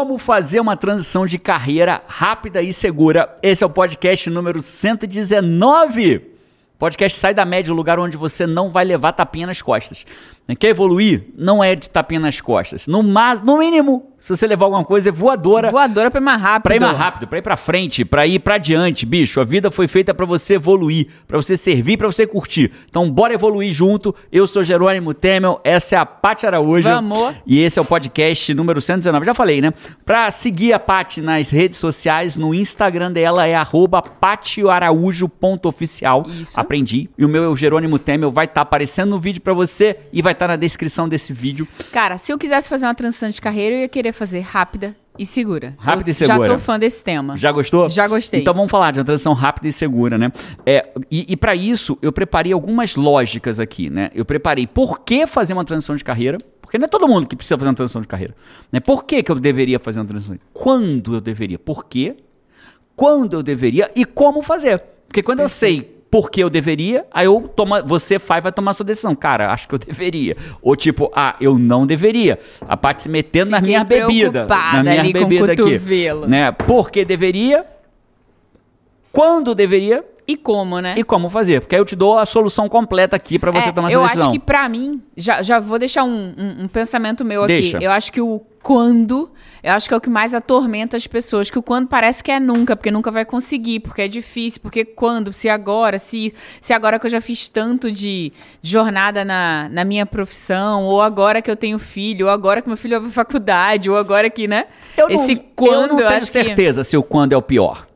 Como fazer uma transição de carreira rápida e segura. Esse é o podcast número 119. Podcast sai da média, o lugar onde você não vai levar tapinha nas costas. Quer evoluir? Não é de tapinha nas costas. No, mas, no mínimo, se você levar alguma coisa, é voadora. Voadora pra ir mais rápido. Pra ir mais rápido, pra ir pra frente, pra ir pra diante, bicho. A vida foi feita pra você evoluir, pra você servir, pra você curtir. Então, bora evoluir junto. Eu sou Jerônimo Temel, essa é a Paty Araújo. Vamos. E esse é o podcast número 119. Já falei, né? Pra seguir a Paty nas redes sociais, no Instagram dela é arroba patioaraújo.oficial. Isso. Aprendi. E o meu é o Jerônimo Temel, vai estar tá aparecendo no vídeo pra você e vai estar tá na descrição desse vídeo. Cara, se eu quisesse fazer uma transição de carreira, eu ia querer fazer rápida e segura. Rápida e segura. Já tô fã desse tema. Já gostou? Já gostei. Então vamos falar de uma transição rápida e segura, né? É, e e para isso eu preparei algumas lógicas aqui, né? Eu preparei por que fazer uma transição de carreira. Porque não é todo mundo que precisa fazer uma transição de carreira. Né? Por que, que eu deveria fazer uma transição? Quando eu deveria? Por quê? Quando eu deveria e como fazer. Porque quando eu sei por que eu deveria, aí eu toma, você faz vai tomar sua decisão. Cara, acho que eu deveria. Ou tipo, ah, eu não deveria. A parte se metendo na Fiquei minha bebida. Na minha ali com o bebida aqui. Né? Por que deveria? Quando deveria? E como, né? E como fazer? Porque aí eu te dou a solução completa aqui pra você É, tomar eu essa decisão. acho que pra mim, já, já vou deixar um, um- um pensamento meu Deixa. aqui. Eu acho que o quando, eu acho que é o que mais atormenta as pessoas. Que o quando parece que é nunca, porque nunca vai conseguir, porque é difícil, porque quando, se agora, se, se agora que eu já fiz tanto de jornada na, na minha profissão, ou agora que eu tenho filho, ou agora que meu filho vai pra faculdade, ou agora que, né? Eu não, Esse eu quando, não eu tenho acho que- certeza se o quando é o pior.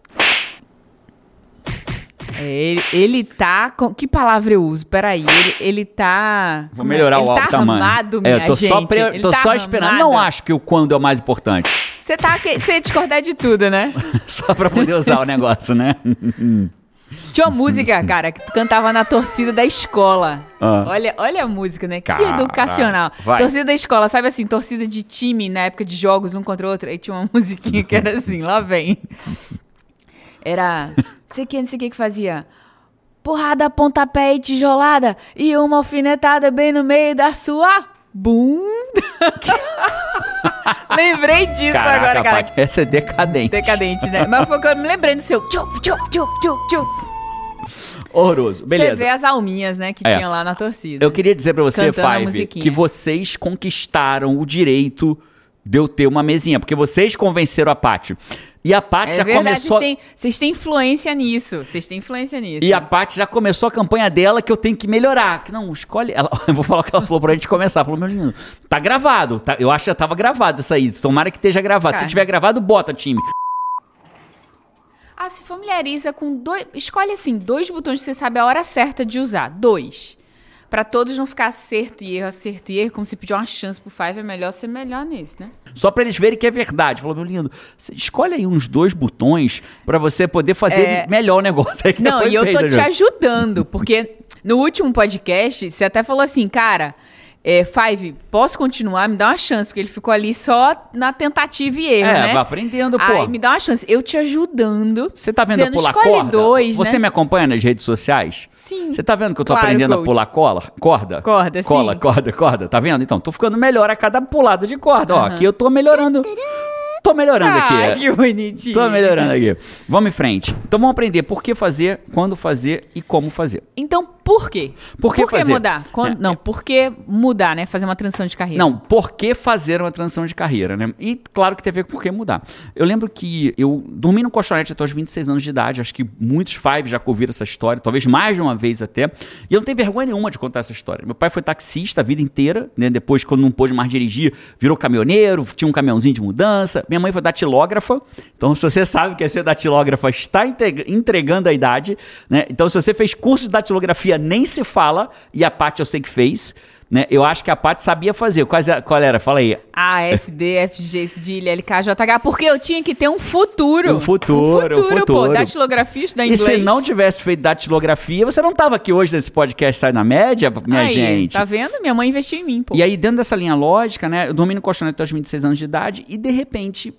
É, ele, ele tá. Com, que palavra eu uso? Peraí. Ele, ele tá. Vou é? melhorar ele o tá tamanho. armado, é, minha eu tô gente. só, pre- Ele tô tá só esperando. Não acho que o quando é o mais importante. Você tá. Você ia discordar de tudo, né? só pra poder usar o negócio, né? Tinha uma música, cara, que tu cantava na torcida da escola. Ah. Olha, olha a música, né? Cara, que educacional. vai. Torcida da escola, sabe assim, torcida de time na época de jogos um contra o outro. Aí tinha uma musiquinha que era assim, lá vem. Era. Não sei o que, não sei o que que fazia. Porrada, pontapé e tijolada. E uma alfinetada bem no meio da sua bunda. Lembrei disso Caraca, agora, cara. Essa é decadente. Decadente, né? Mas foi que eu me lembrei do seu. Tchup, tchup, tchup, tchup, tchup. Horroroso. Beleza. Você vê as alminhas, né, que É. tinha lá na torcida. Eu queria dizer pra você, Five, que vocês conquistaram o direito de eu ter uma mesinha, porque vocês convenceram a Paty. E a Paty É já verdade, começou. vocês, têm, vocês têm influência nisso. Vocês têm influência nisso. E a Paty já começou a campanha dela que eu tenho que melhorar. Que não, escolhe. Ela, eu vou falar o que ela falou pra gente começar. Ela falou, meu lindo, tá gravado. Tá, eu acho que já tava gravado isso aí. Tomara que esteja gravado. Se Cara. tiver gravado, bota, time. Ah, se familiariza com dois. Escolhe assim, dois botões que você sabe a hora certa de usar. Dois. Pra todos não ficar acerto e erro, acerto e erro, como se pedir uma chance pro Five, é melhor ser melhor nesse, né? Só pra eles verem que é verdade. Falou, meu lindo, escolhe aí uns dois botões pra você poder fazer É. melhor o negócio. aí que Não, e eu feito, tô te né? ajudando, porque no último podcast, você até falou assim, cara, é, Five, posso continuar? Me dá uma chance, porque ele ficou ali só na tentativa e erro, É, né? vai aprendendo, pô. Aí me dá uma chance. Eu te ajudando. Você tá vendo eu pular corda? dois, Você né? me acompanha nas redes sociais? Sim. Você tá vendo que eu tô Claro, aprendendo a coach. pular cola? Corda? Corda, sim. Cola, corda, corda. Tá vendo? Então, tô ficando melhor a cada pulada de corda. Ó, Aham. aqui eu tô melhorando. Tô melhorando aqui. Ai, é. que bonitinho. Tô melhorando aqui. Vamos em frente. Então vamos aprender por que fazer, quando fazer e como fazer. Então, por quê? Por que fazer? mudar? Quando- É. Não, por que mudar, né? Fazer uma transição de carreira. Não, por que fazer uma transição de carreira, né? E claro que tem a ver com por que mudar. Eu lembro que eu dormi no colchonete até os 26 anos de idade, acho que muitos five já ouviram essa história, talvez mais de uma vez até, e eu não tenho vergonha nenhuma de contar essa história. Meu pai foi taxista a vida inteira, né? Depois, quando não pôde mais dirigir, virou caminhoneiro, tinha um caminhãozinho de mudança. Minha mãe foi datilógrafa, então se você sabe que é ser datilógrafa, está entregando a idade, né? Então se você fez curso de datilografia, nem se fala, e a Paty eu sei que fez, né? Eu acho que a Paty sabia fazer. Qual, qual era? Fala aí. A, S, D, F, G, C, D, L, L, K, J, H, porque eu tinha que ter um futuro. Um futuro, um um futuro, futuro. pô. Datilografia, estudar E inglês. se não tivesse feito datilografia, você não tava aqui hoje nesse podcast Sai na Média, minha Aí, gente. Tá vendo? Minha mãe investiu em mim, pô. E aí, dentro dessa linha lógica, né, eu dormi no colchonete aos 26 anos de idade e, de repente,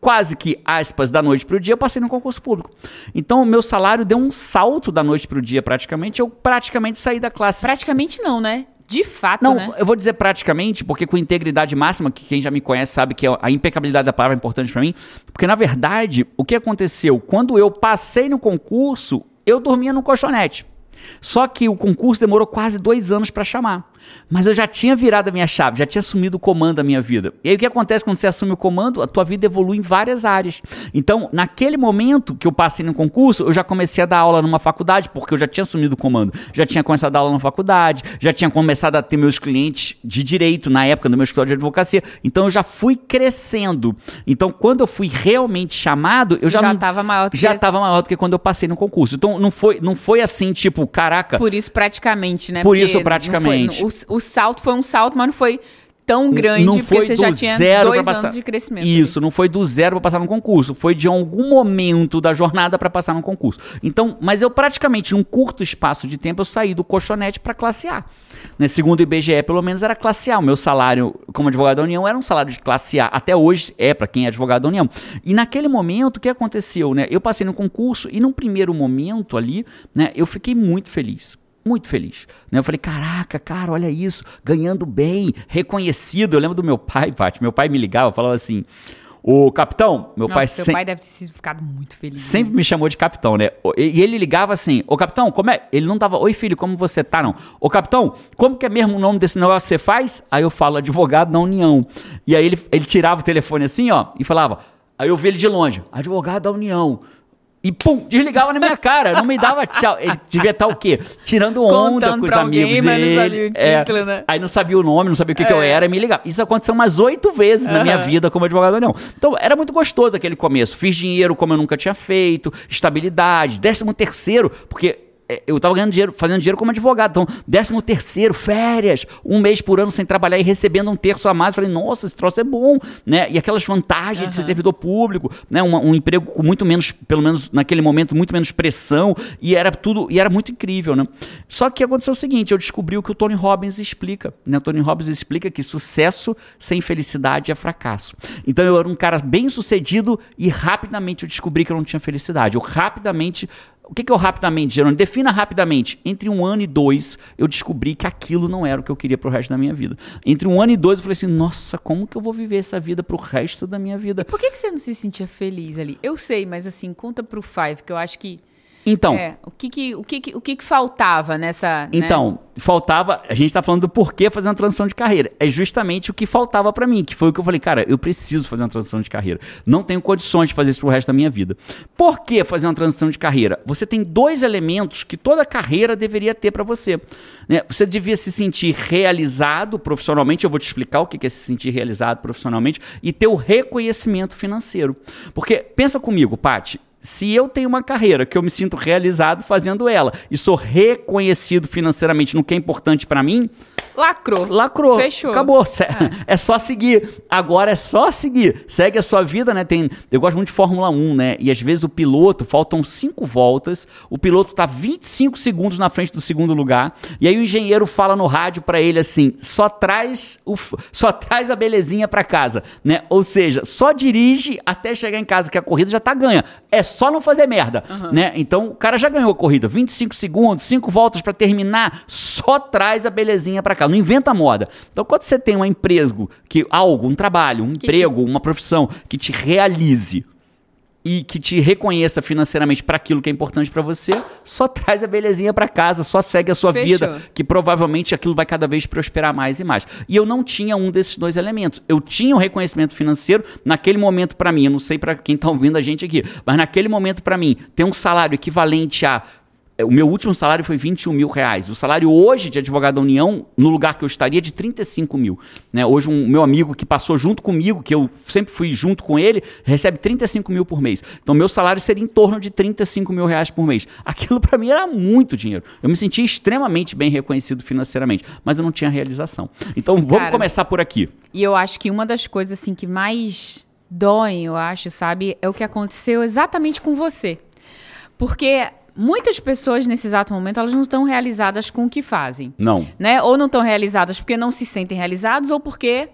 quase que, aspas, da noite pro dia, eu passei no concurso público. Então, o meu salário deu um salto da noite pro dia, praticamente. Eu praticamente saí da classe... Praticamente não, né? De fato, Não, né? eu vou dizer praticamente, porque com integridade máxima, que quem já me conhece sabe que a impecabilidade da palavra é importante para mim, porque na verdade, o que aconteceu? Quando eu passei no concurso, eu dormia no colchonete. Só que o concurso demorou quase dois anos para chamar. Mas eu já tinha virado a minha chave, já tinha assumido o comando da minha vida. E aí o que acontece quando você assume o comando? A tua vida evolui em várias áreas. Então, naquele momento que eu passei no concurso, eu já comecei a dar aula numa faculdade, porque eu já tinha assumido o comando. Já tinha começado a dar aula na faculdade, já tinha começado a ter meus clientes de direito na época do meu escritório de advocacia. Então eu já fui crescendo. Então, quando eu fui realmente chamado, eu já Já não- estava maior do já que... estava maior do que quando eu passei no concurso. Então não foi, não foi assim, tipo, caraca, Por isso, praticamente, né? Por Porque isso, não praticamente. foi- o, o salto foi um salto, mas não foi tão grande, não porque você do já tinha zero dois passar. anos de crescimento. Isso, não foi do zero para passar no concurso, foi de algum momento da jornada para passar no concurso. Então, mas eu praticamente num curto espaço de tempo eu saí do colchonete para classe A. Né, segundo o IBGE, pelo menos era classe A. O meu salário como advogado da União era um salário de classe A. Até hoje é para quem é advogado da União. E naquele momento, o que aconteceu, né? Eu passei no concurso e num primeiro momento ali, né, eu fiquei muito feliz muito feliz. Né? Eu falei, caraca, cara, olha isso, ganhando bem, reconhecido. Eu lembro do meu pai, Paty, meu pai me ligava, falava assim, ô capitão, meu Nossa, pai seu sem- pai deve ter ficado muito feliz. sempre me chamou de capitão, né? E ele ligava assim, ô capitão, como é? Ele não tava, oi filho, como você tá, não? Ô capitão, como que é mesmo o nome desse negócio que você faz? Aí eu falo, advogado da União. E aí ele, ele tirava o telefone assim, ó, e falava, aí eu vi ele de longe, advogado da União. E pum, desligava na minha cara, não me dava tchau. Ele devia estar o quê? Tirando onda Contando com os alguém, amigos não dele. sabia o É. título, né? Aí não sabia o nome, não sabia o que, que eu É. era, e me ligava. Isso aconteceu umas oito vezes na minha vida como advogado União. Então era muito gostoso aquele começo. Fiz dinheiro como eu nunca tinha feito, estabilidade, décimo terceiro, porque é, eu tava ganhando dinheiro, fazendo dinheiro como advogado. Então, décimo terceiro, férias, um mês por ano sem trabalhar e recebendo um terço a mais. Falei, nossa, esse troço é bom, né? E aquelas vantagens de ser servidor público, né? Um, um emprego com muito menos, pelo menos naquele momento, muito menos pressão. E era tudo, e era muito incrível, né? Só que aconteceu o seguinte, eu descobri o que o Tony Robbins explica. Né? O Tony Robbins explica que sucesso sem felicidade é fracasso. Então eu era um cara bem sucedido e rapidamente eu descobri que eu não tinha felicidade. Eu rapidamente o que, que eu rapidamente, Gerônimo? Defina rapidamente. Entre um ano e dois, eu descobri que aquilo não era o que eu queria pro resto da minha vida. Entre um ano e dois, eu falei assim: nossa, como que eu vou viver essa vida pro resto da minha vida? Por que, que você não se sentia feliz ali? Eu sei, mas assim, conta pro Five, que eu acho que. Então, é, o que que, o que, que- o que, que faltava nessa. né? Então, faltava. A gente tá falando do porquê fazer uma transição de carreira. É justamente o que faltava pra mim, que foi o que eu falei, cara, eu preciso fazer uma transição de carreira. Não tenho condições de fazer isso pro resto da minha vida. Por que fazer uma transição de carreira? Você tem dois elementos que toda carreira deveria ter pra você. né? Você devia se sentir realizado profissionalmente. Eu vou te explicar o que é se sentir realizado profissionalmente e ter o reconhecimento financeiro. Porque pensa comigo, Paty. Se eu tenho uma carreira que eu me sinto realizado fazendo ela e sou reconhecido financeiramente no que é importante pra mim, Lacrou. lacrou. Fechou. Acabou. Se- É. só seguir. Agora é só seguir. Segue a sua vida, né? Tem, eu gosto muito de Fórmula 1, né? E às vezes o piloto, faltam cinco voltas, o piloto tá 25 segundos na frente do segundo lugar, e aí o engenheiro fala no rádio pra ele assim: só traz, o, só traz a belezinha pra casa, né? Ou seja, só dirige até chegar em casa, que a corrida já tá ganha. É só não fazer merda, né? Então o cara já ganhou a corrida, 25 segundos, cinco voltas pra terminar, só traz a belezinha pra casa. Não inventa moda. Então quando você tem um emprego, que algo, um trabalho, um te- emprego, uma profissão que te realize e que te reconheça financeiramente para aquilo que é importante para você, só traz a belezinha para casa, só segue a sua Fechou. vida, que provavelmente aquilo vai cada vez prosperar mais e mais. E eu não tinha um desses dois elementos. Eu tinha o reconhecimento financeiro naquele momento para mim, eu não sei para quem tá ouvindo a gente aqui, mas naquele momento para mim, ter um salário equivalente a o meu último salário foi 21 mil reais. O salário hoje de advogado da União, no lugar que eu estaria, é de 35 mil. Né? Hoje, um meu amigo que passou junto comigo, que eu sempre fui junto com ele, recebe 35 mil por mês. Então, meu salário seria em torno de 35 mil reais por mês. Aquilo para mim era muito dinheiro. Eu me sentia extremamente bem reconhecido financeiramente, mas eu não tinha realização. Então, vamos Cara, começar por aqui. E eu acho que uma das coisas assim que mais doem, eu acho, sabe, é o que aconteceu exatamente com você. Porque muitas pessoas nesse exato momento, elas não estão realizadas com o que fazem, Não. né? Ou não estão realizadas porque não se sentem realizados ou porque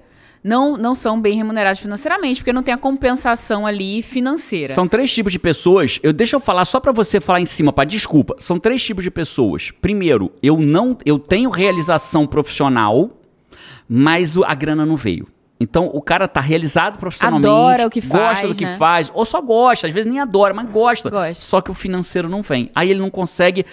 não, não são bem remunerados financeiramente, porque não tem a compensação ali financeira. São três tipos de pessoas. Eu deixa eu falar só para você falar em cima, para desculpa. São três tipos de pessoas. Primeiro, eu não, eu tenho realização profissional, mas a grana não veio. Então o cara tá realizado profissionalmente, Adora o que gosta faz, do que né? faz, ou só gosta, às vezes nem adora, mas gosta. Gosta. Só que o financeiro não vem. Aí ele não consegue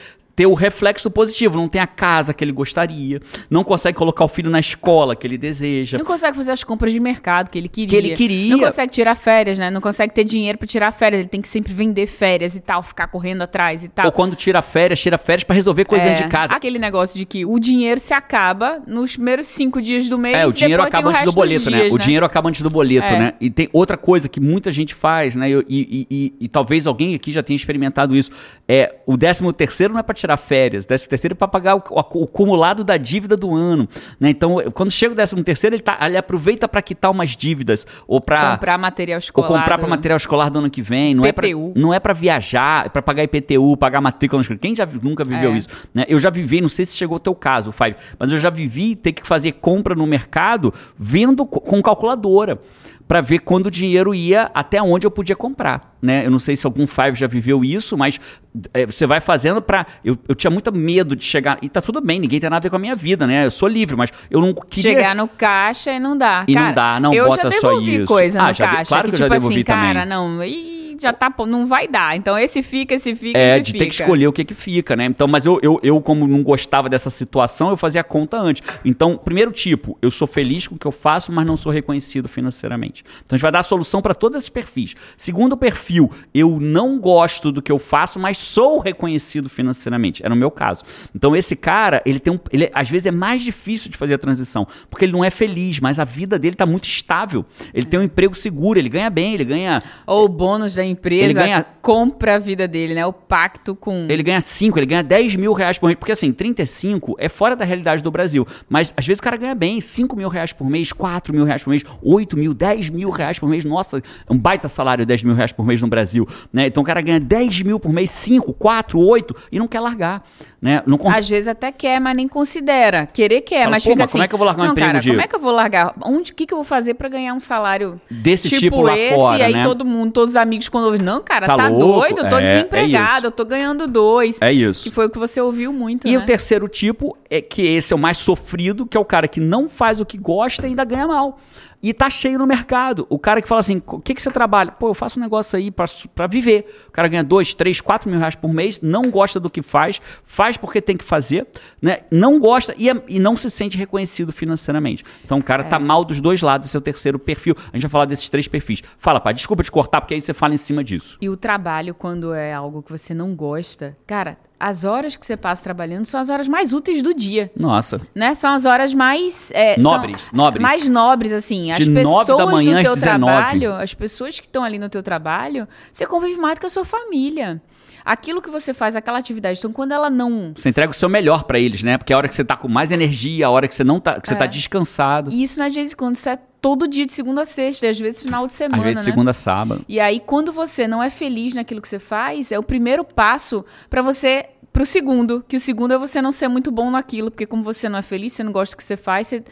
ter o reflexo positivo, não tem a casa que ele gostaria, não consegue colocar o filho na escola que ele deseja. Não consegue fazer as compras de mercado que ele queria. Que ele queria. Não consegue tirar férias, né? Não consegue ter dinheiro pra tirar férias. Ele tem que sempre vender férias e tal, ficar correndo atrás e tal. Ou quando tira férias, tira férias pra resolver coisa É, dentro de casa. Aquele negócio de que o dinheiro se acaba nos primeiros cinco dias do mês. É, o e dinheiro depois tem acaba antes do boleto, né? O dinheiro acaba antes do boleto, É. né? E tem outra coisa que muita gente faz, né? E, e- e- e- e talvez alguém aqui já tenha experimentado isso. É, o décimo terceiro não é para tirar férias, o décimo terceiro é para pagar o, o- acumulado da dívida do ano, né? Então, quando chega o décimo terceiro, ele, tá, ele aproveita para quitar umas dívidas ou para Comprar material ou escolar. comprar para material escolar do ano que vem, não é pra, PTU. não é para viajar, é para pagar IPTU, pagar matrícula. Quem já nunca viveu É. isso? né? Eu já vivi, não sei se chegou ao teu caso, Five, mas eu já vivi ter que fazer compra no mercado vendo co- com calculadora para ver quando o dinheiro ia até onde eu podia comprar, né? Eu não sei se algum Five já viveu isso, mas é, você vai fazendo para eu, eu tinha muito medo de chegar e tá tudo bem, ninguém tem nada a ver com a minha vida, né? Eu sou livre, mas eu não queria Chegar no caixa e não dá. E não Cara, dá, não bota só isso. coisa Ah, no já de- caixa. claro que eu já tipo devolvi assim, cara, também. não, ih, já tá, não vai dar. Então esse fica, esse fica, É, esse de fica. ter que escolher o que que fica, né? Então, mas eu, eu, eu, como não gostava dessa situação, eu fazia a conta antes. Então, primeiro tipo, eu sou feliz com o que eu faço, mas não sou reconhecido financeiramente. Então, a gente vai dar a solução para todos esses perfis. Segundo perfil, eu não gosto do que eu faço, mas sou reconhecido financeiramente. Era o meu caso. Então, esse cara, ele tem um. Ele, às vezes é mais difícil de fazer a transição, porque ele não é feliz, mas a vida dele tá muito estável. Ele tem um emprego seguro, ele ganha bem, ele ganha Ou o bônus da empresa Ele ganha- compra a vida dele, né? O pacto com. Ele ganha 5, ele ganha 10 mil reais por mês. Porque assim, 35 é fora da realidade do Brasil. Mas às vezes o cara ganha bem, 5 mil reais por mês, 4 mil reais por mês, 8 mil, 10 mil reais por mês. Nossa, é um baita salário 10 mil reais por mês no Brasil. Né? Então o cara ganha 10 mil por mês, 5, 4, 8 e não quer largar. Né? Não consegue. Às vezes até quer, mas nem considera. Querer quer, Fala, mas "Pô, fica mas assim. como é que eu vou largar um não, emprego cara, de- como é que eu vou largar? Onde, o que, que eu vou fazer pra ganhar um salário Desse tipo lá esse? fora, E aí né? todo mundo, todos os amigos quando ouvem, não, cara, Tá tá, louco? doido, eu tô É, é desempregado, isso. eu tô ganhando dois. É isso. Que foi o que você ouviu muito, E né? o terceiro tipo é que esse é o mais sofrido, que é o cara que não faz o que gosta e ainda ganha mal. E tá cheio no mercado. O cara que fala assim: o que, que você trabalha? Pô, eu faço um negócio aí pra viver. O cara ganha dois, três, quatro mil reais por mês, não gosta do que faz, faz porque tem que fazer, né? Não gosta e, é- e não se sente reconhecido financeiramente. Então o cara tá mal dos dois lados, esse é o terceiro perfil. A gente vai falar desses três perfis. Fala, pai, desculpa te cortar, porque aí você fala em cima disso. E o trabalho, quando é algo que você não gosta, cara, as horas que você passa trabalhando são as horas mais úteis do dia. Nossa. Né? São as horas mais. é, são Nobres, nobres. Mais nobres, assim. As De pessoas da manhã do às teu 19. trabalho, as pessoas que estão ali no teu trabalho, você convive mais do que a sua família. Aquilo que você faz, aquela atividade. Então, quando ela não. Você entrega o seu melhor pra eles, né? Porque é a hora que você tá com mais energia, a hora que você não tá, que você É. tá descansado. E isso não é de vez em quando, isso é todo dia de segunda a sexta, e às vezes final de semana. Às vezes né? segunda a sábado. E aí, quando você não é feliz naquilo que você faz, é o primeiro passo pra você pro segundo, que o segundo é você não ser muito bom naquilo, porque como você não é feliz, você não gosta do que você faz, você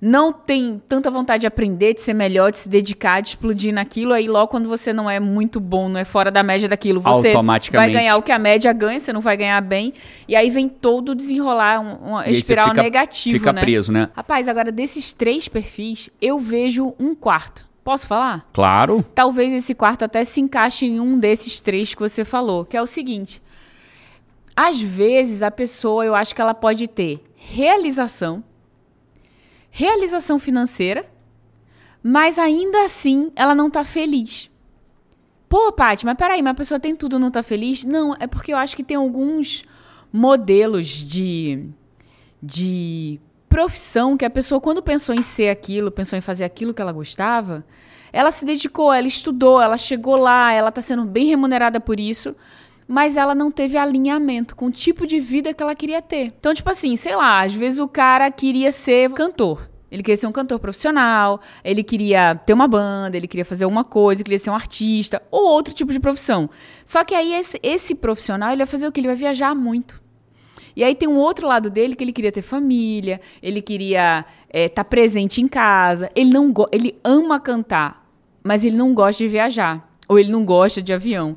não tem tanta vontade de aprender, de ser melhor, de se dedicar, de explodir naquilo, aí logo quando você não é muito bom, não é fora da média daquilo, você vai ganhar o que a média ganha, você não vai ganhar bem, e aí vem todo desenrolar um- uma E espiral fica- negativo, Fica né? preso, né? Rapaz, agora desses três perfis, eu vejo um quarto. Posso falar? Claro. Talvez esse quarto até se encaixe em um desses três que você falou, que é o seguinte: às vezes a pessoa, eu acho que ela pode ter realização, realização financeira, mas ainda assim ela não tá feliz. Pô, Paty, mas peraí, mas a pessoa tem tudo não tá feliz? Não, é porque eu acho que tem alguns modelos de, de profissão que a pessoa, quando pensou em ser aquilo, pensou em fazer aquilo que ela gostava, ela se dedicou, ela estudou, ela chegou lá, ela está sendo bem remunerada por isso, mas ela não teve alinhamento com o tipo de vida que ela queria ter. Então, tipo assim, sei lá, às vezes o cara queria ser cantor. Ele queria ser um cantor profissional, ele queria ter uma banda, ele queria fazer alguma coisa, ele queria ser um artista, ou outro tipo de profissão. Só que aí esse, esse profissional, ele vai fazer o quê? Ele vai viajar muito. E aí tem um outro lado dele que ele queria ter família, ele queria estar é, tá presente em casa. Ele não ele ama cantar, mas ele não gosta de viajar. Ou ele não gosta de avião.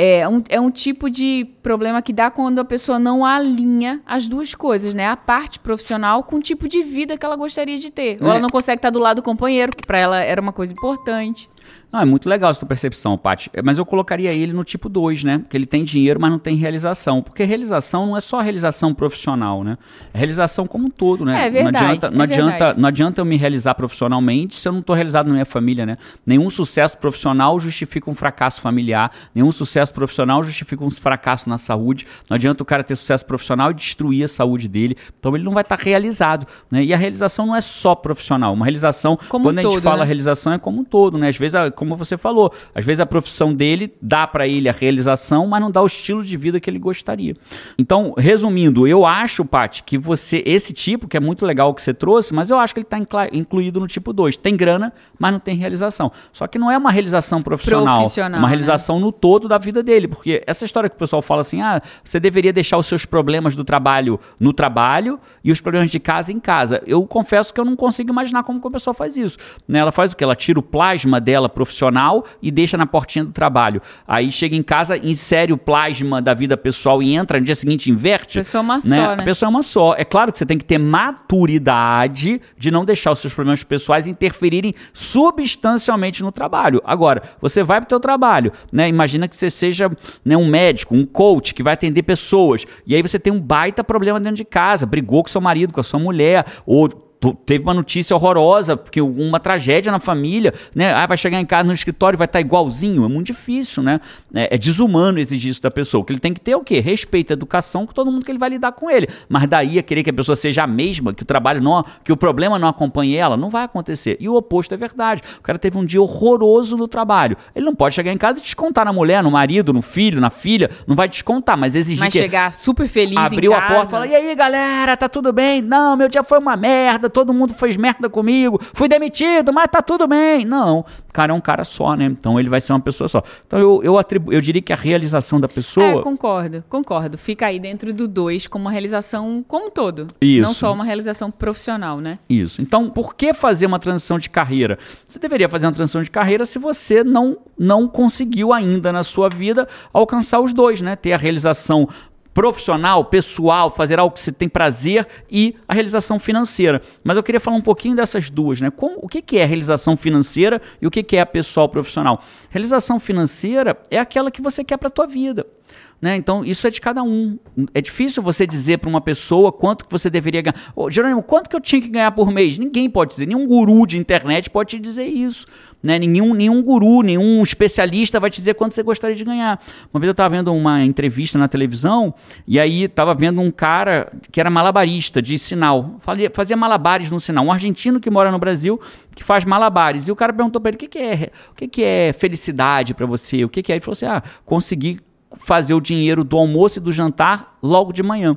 É um, é um tipo de problema que dá quando a pessoa não alinha as duas coisas, né? A parte profissional com o tipo de vida que ela gostaria de ter. Ou ela é. não consegue estar do lado do companheiro, que para ela era uma coisa importante. Não, é muito legal essa tua percepção, Paty. Mas eu colocaria ele no tipo 2, né? Que ele tem dinheiro, mas não tem realização. Porque realização não é só realização profissional, né? É realização como um todo, né? É verdade. Não adianta, não, é adianta, verdade. não adianta eu me realizar profissionalmente se eu não estou realizado na minha família, né? Nenhum sucesso profissional justifica um fracasso familiar. Nenhum sucesso profissional justifica um fracasso na saúde. Não adianta o cara ter sucesso profissional e destruir a saúde dele. Então ele não vai estar realizado, né? E a realização não é só profissional. Uma realização, como quando um a gente todo, fala né? realização, é como um todo, né? Às vezes como você falou, às vezes a profissão dele dá para ele a realização, mas não dá o estilo de vida que ele gostaria. Então, resumindo, eu acho, Paty, que você, esse tipo, que é muito legal que você trouxe, mas eu acho que ele está incluído no tipo 2. Tem grana, mas não tem realização. Só que não é uma realização profissional, Profissional, uma né? realização no todo da vida dele. Porque essa história que o pessoal fala assim, ah, você deveria deixar os seus problemas do trabalho no trabalho e os problemas de casa em casa. Eu confesso que eu não consigo imaginar como que a pessoa faz isso. Né? Ela faz o que? Ela tira o plasma dela profissional e deixa na portinha do trabalho. Aí chega em casa, insere o plasma da vida pessoal e entra, no dia seguinte inverte. A pessoa é uma né? só, né? A pessoa é uma só. É claro que você tem que ter maturidade de não deixar os seus problemas pessoais interferirem substancialmente no trabalho. Agora, você vai para o teu trabalho, né? Imagina que você seja né, um médico, um coach que vai atender pessoas. E aí você tem um baita problema dentro de casa, brigou com seu marido, com a sua mulher, ou teve uma notícia horrorosa, porque uma tragédia na família, né? Ah, vai chegar em casa no escritório vai estar igualzinho. É muito difícil, né? É, é, desumano exigir isso da pessoa. O que ele tem que ter é o quê? Respeito, educação com todo mundo que ele vai lidar com ele. Mas daí a querer que a pessoa seja a mesma, que o trabalho não, que o problema não acompanhe ela, não vai acontecer. E o oposto é verdade. O cara teve um dia horroroso no trabalho. Ele não pode chegar em casa e descontar na mulher, no marido, no filho, na filha. Não vai descontar, mas exigir Mas que chegar super feliz abriu a porta e falar: "E aí, galera, tá tudo bem? Não, meu dia foi uma merda, todo mundo fez merda comigo, fui demitido, mas tá tudo bem. Não, o cara é um cara só, né? Então ele vai ser uma pessoa só. Então eu, eu, atribu eu diria que a realização da pessoa. É, concordo, concordo. Fica aí dentro do dois como uma realização como um todo. Isso. Não só uma realização profissional, né? Isso. Então, por que fazer uma transição de carreira? Você deveria fazer uma transição de carreira se você não, não conseguiu ainda na sua vida alcançar os dois, né? Ter a realização profissional, pessoal, fazer algo que você tem prazer e a realização financeira. Mas eu queria falar um pouquinho dessas duas, né? Como, o que, que é realização financeira e o que, que é a pessoal profissional? Realização financeira é aquela que você quer para a tua vida. Né? Então, isso é de cada um. É difícil você dizer para uma pessoa quanto que você deveria ganhar. Ô, Jerônimo, quanto que eu tinha que ganhar por mês? Ninguém pode dizer, nenhum guru de internet pode te dizer isso. Né? Nenhum, nenhum guru, nenhum especialista vai te dizer quanto você gostaria de ganhar. Uma vez eu estava vendo uma entrevista na televisão e aí estava vendo um cara que era malabarista de sinal. Fazia malabares no sinal. Um argentino que mora no Brasil que faz malabares. E o cara perguntou para ele: o que, que, é, o que, que é felicidade para você? O que, que é? Ele falou assim: ah, conseguir fazer o dinheiro do almoço e do jantar logo de manhã.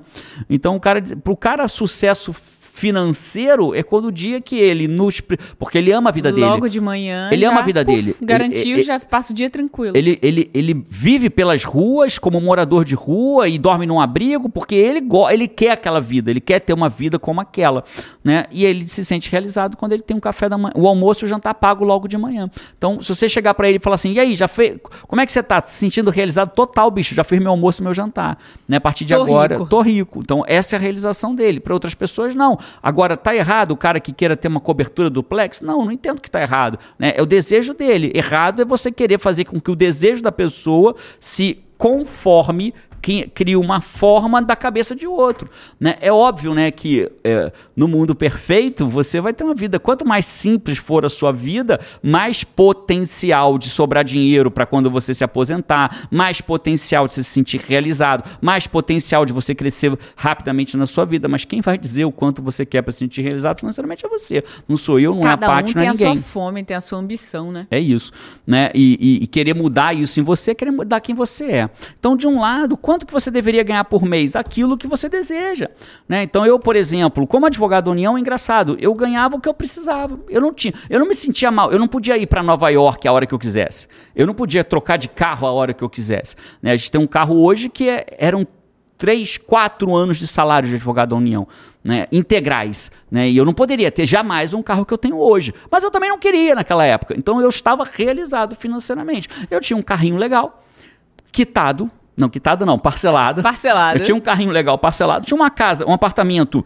Então, o cara, pro cara sucesso financeiro é quando o dia que ele nos porque ele ama a vida dele. Logo de manhã. Ele já, ama a vida puf, dele. Garantiu, ele, já passa o dia tranquilo. Ele, ele, ele vive pelas ruas como morador de rua e dorme num abrigo porque ele ele quer aquela vida, ele quer ter uma vida como aquela, né? E ele se sente realizado quando ele tem um café da manhã, o almoço e o jantar pago logo de manhã. Então, se você chegar para ele e falar assim: "E aí, já fez? Como é que você tá se sentindo realizado total, bicho? Já fiz meu almoço e meu jantar, né? A partir de Tô agora, rico. tô rico". Então, essa é a realização dele. Para outras pessoas não. Agora tá errado o cara que queira ter uma cobertura duplex? Não, não entendo que tá errado, né? É o desejo dele. Errado é você querer fazer com que o desejo da pessoa se conforme cria uma forma da cabeça de outro. Né? É óbvio né, que é, no mundo perfeito você vai ter uma vida. Quanto mais simples for a sua vida, mais potencial de sobrar dinheiro para quando você se aposentar, mais potencial de se sentir realizado, mais potencial de você crescer rapidamente na sua vida. Mas quem vai dizer o quanto você quer para se sentir realizado financeiramente é você. Não sou eu, não Cada é a Paty, um não é tem ninguém. a sua fome, tem a sua ambição, né? É isso, né? E, e, e, querer mudar isso em você, é querer mudar quem você é. Então, de um lado, quanto que você deveria ganhar por mês? Aquilo que você deseja, né? Então, eu, por exemplo, como advogado da União, é engraçado, eu ganhava o que eu precisava. Eu não tinha, eu não me sentia mal, eu não podia ir para Nova York a hora que eu quisesse. Eu não podia trocar de carro a hora que eu quisesse. Né? A gente tem um carro hoje que é, era um três, quatro anos de salário de advogado da União, né, integrais, né, e eu não poderia ter jamais um carro que eu tenho hoje, mas eu também não queria naquela época, então eu estava realizado financeiramente. Eu tinha um carrinho legal, quitado, não quitado não, parcelado. Parcelado. Eu tinha um carrinho legal parcelado, tinha uma casa, um apartamento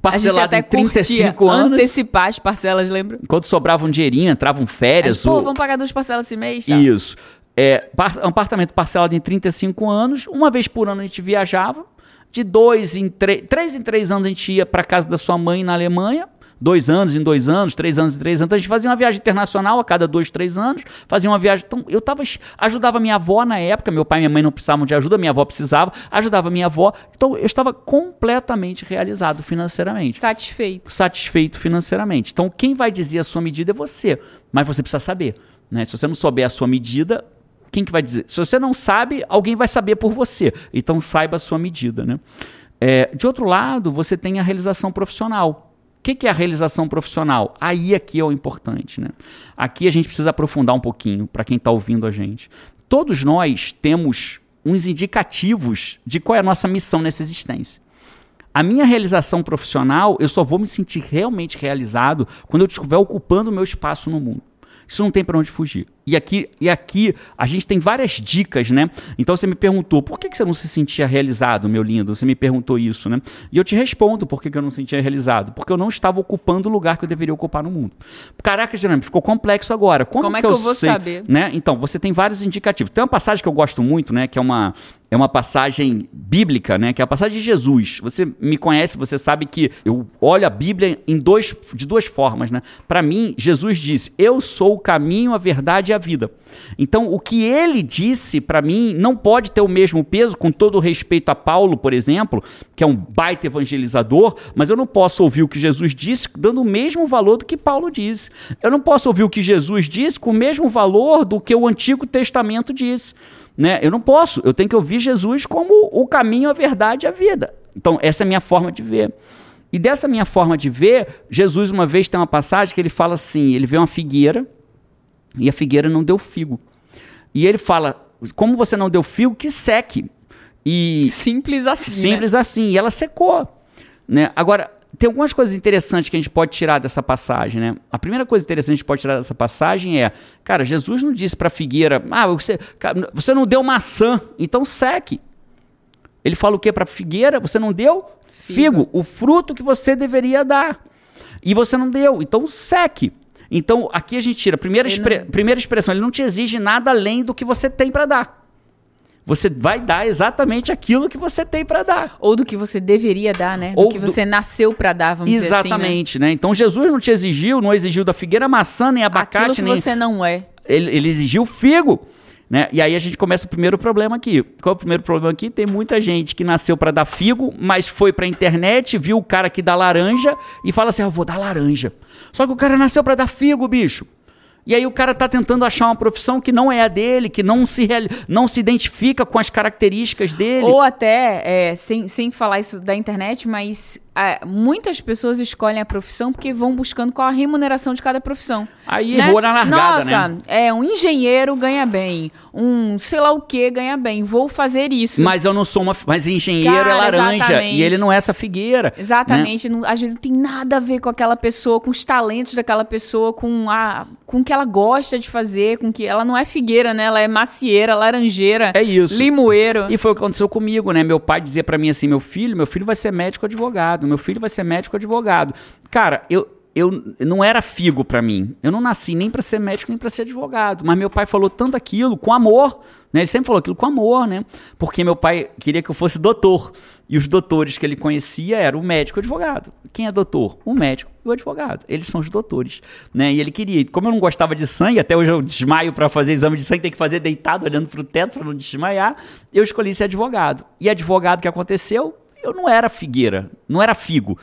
parcelado a gente até em 35 curtia anos. antecipar as parcelas, lembra? Quando sobrava um dinheirinho, entravam férias. Pô, ou- vamos pagar duas parcelas esse mês, tá? Isso. É, par- um apartamento parcelado em 35 anos. Uma vez por ano a gente viajava. De dois em três, três em três anos a gente ia para casa da sua mãe na Alemanha. Dois anos em dois anos, três anos em três anos. Então a gente fazia uma viagem internacional a cada dois, três anos. Fazia uma viagem. Então eu tava, ajudava minha avó na época. Meu pai e minha mãe não precisavam de ajuda, minha avó precisava. Ajudava minha avó. Então eu estava completamente realizado financeiramente Satisfeito. satisfeito financeiramente. Então, quem vai dizer a sua medida é você, mas você precisa saber. Né? Se você não souber a sua medida, quem que vai dizer? Se você não sabe, alguém vai saber por você. Então, saiba a sua medida. Né? É, de outro lado, você tem a realização profissional. O que, é a realização profissional? Aí aqui é o importante. Né? Aqui a gente precisa aprofundar um pouquinho para quem está ouvindo a gente. Todos nós temos uns indicativos de qual é a nossa missão nessa existência. A minha realização profissional, eu só vou me sentir realmente realizado quando eu estiver ocupando o meu espaço no mundo. Isso não tem para onde fugir. E aqui, e aqui a gente tem várias dicas, né? Então você me perguntou, por que, que você não se sentia realizado, meu lindo? Você me perguntou isso, né? E eu te respondo por que, que eu não se sentia realizado. Porque eu não estava ocupando o lugar que eu deveria ocupar no mundo. Caraca, Jeremy, ficou complexo agora. Como, Como é que que eu, eu vou sei, saber? né? Então, você tem vários indicativos. Tem uma passagem que eu gosto muito, né? Que é uma, é uma passagem bíblica, né? Que é a passagem de Jesus. Você me conhece, você sabe que eu olho a Bíblia em dois, de duas formas, né? Para mim, Jesus disse: Eu sou o caminho, a verdade a vida. Então, o que ele disse para mim não pode ter o mesmo peso, com todo o respeito a Paulo, por exemplo, que é um baita evangelizador, mas eu não posso ouvir o que Jesus disse dando o mesmo valor do que Paulo disse. Eu não posso ouvir o que Jesus disse com o mesmo valor do que o Antigo Testamento disse. Né? Eu não posso, eu tenho que ouvir Jesus como o caminho, a verdade e a vida. Então, essa é a minha forma de ver. E dessa minha forma de ver, Jesus uma vez tem uma passagem que ele fala assim: ele vê uma figueira e a figueira não deu figo. E ele fala: como você não deu figo, que seque. E Simples assim, né? simples assim. E ela secou. Né? Agora, tem algumas coisas interessantes que a gente pode tirar dessa passagem. Né? A primeira coisa interessante que a gente pode tirar dessa passagem é: cara, Jesus não disse para a figueira, ah, você, você não deu maçã, então seque. Ele fala o que para a figueira? Você não deu figo, o fruto que você deveria dar. E você não deu, então seque. Então aqui a gente tira primeira, expre- primeira expressão, ele não te exige nada além do que você tem para dar. Você vai dar exatamente aquilo que você tem para dar. Ou do que você deveria dar, né? Do Ou que do- você nasceu pra dar, vamos dizer assim, né? Exatamente, né? Então Jesus não te exigiu, não exigiu da figueira maçã, nem abacate, Aquilo que nem. você não é. Ele, ele exigiu figo. Né? E aí a gente começa o primeiro problema aqui. Qual é o primeiro problema aqui? Tem muita gente que nasceu para dar figo, mas foi pra internet, viu o cara que dá laranja e fala assim: "Ah, eu vou dar laranja". Só que o cara nasceu para dar figo, bicho. E aí o cara tá tentando achar uma profissão que não é a dele, que não se, não se identifica com as características dele. Ou até, é, sem, sem falar isso da internet, mas ah, muitas pessoas escolhem a profissão porque vão buscando qual a remuneração de cada profissão. Aí né? errou na largada, Nossa, né? é, um engenheiro ganha bem, um sei lá o que ganha bem, vou fazer isso. Mas eu não sou uma. Mas engenheiro Cara, é laranja. exatamente. E ele não é essa figueira. né? Exatamente, não- às vezes não tem nada a ver com aquela pessoa, com os talentos daquela pessoa, com a com o que ela gosta de fazer, com que ela não é figueira, né? Ela é macieira, laranjeira, É isso. limoeiro. E foi o que aconteceu comigo, né? Meu pai dizia pra mim assim: meu filho, meu filho vai ser médico advogado, meu filho vai ser médico advogado. Cara, eu. Eu não era figo pra mim. Eu não nasci nem pra ser médico nem pra ser advogado. Mas meu pai falou tanto aquilo com amor, né? Ele sempre falou aquilo com amor, né? Porque meu pai queria que eu fosse doutor. E os doutores que ele conhecia eram o médico e o advogado. Quem é doutor? O médico e o advogado. Eles são os doutores, né? E ele queria. Como eu não gostava de sangue, até hoje eu desmaio pra fazer exame de sangue, tem que fazer deitado olhando pro teto pra não desmaiar. Eu escolhi ser advogado. E advogado que aconteceu? Eu não era figueira, não era figo.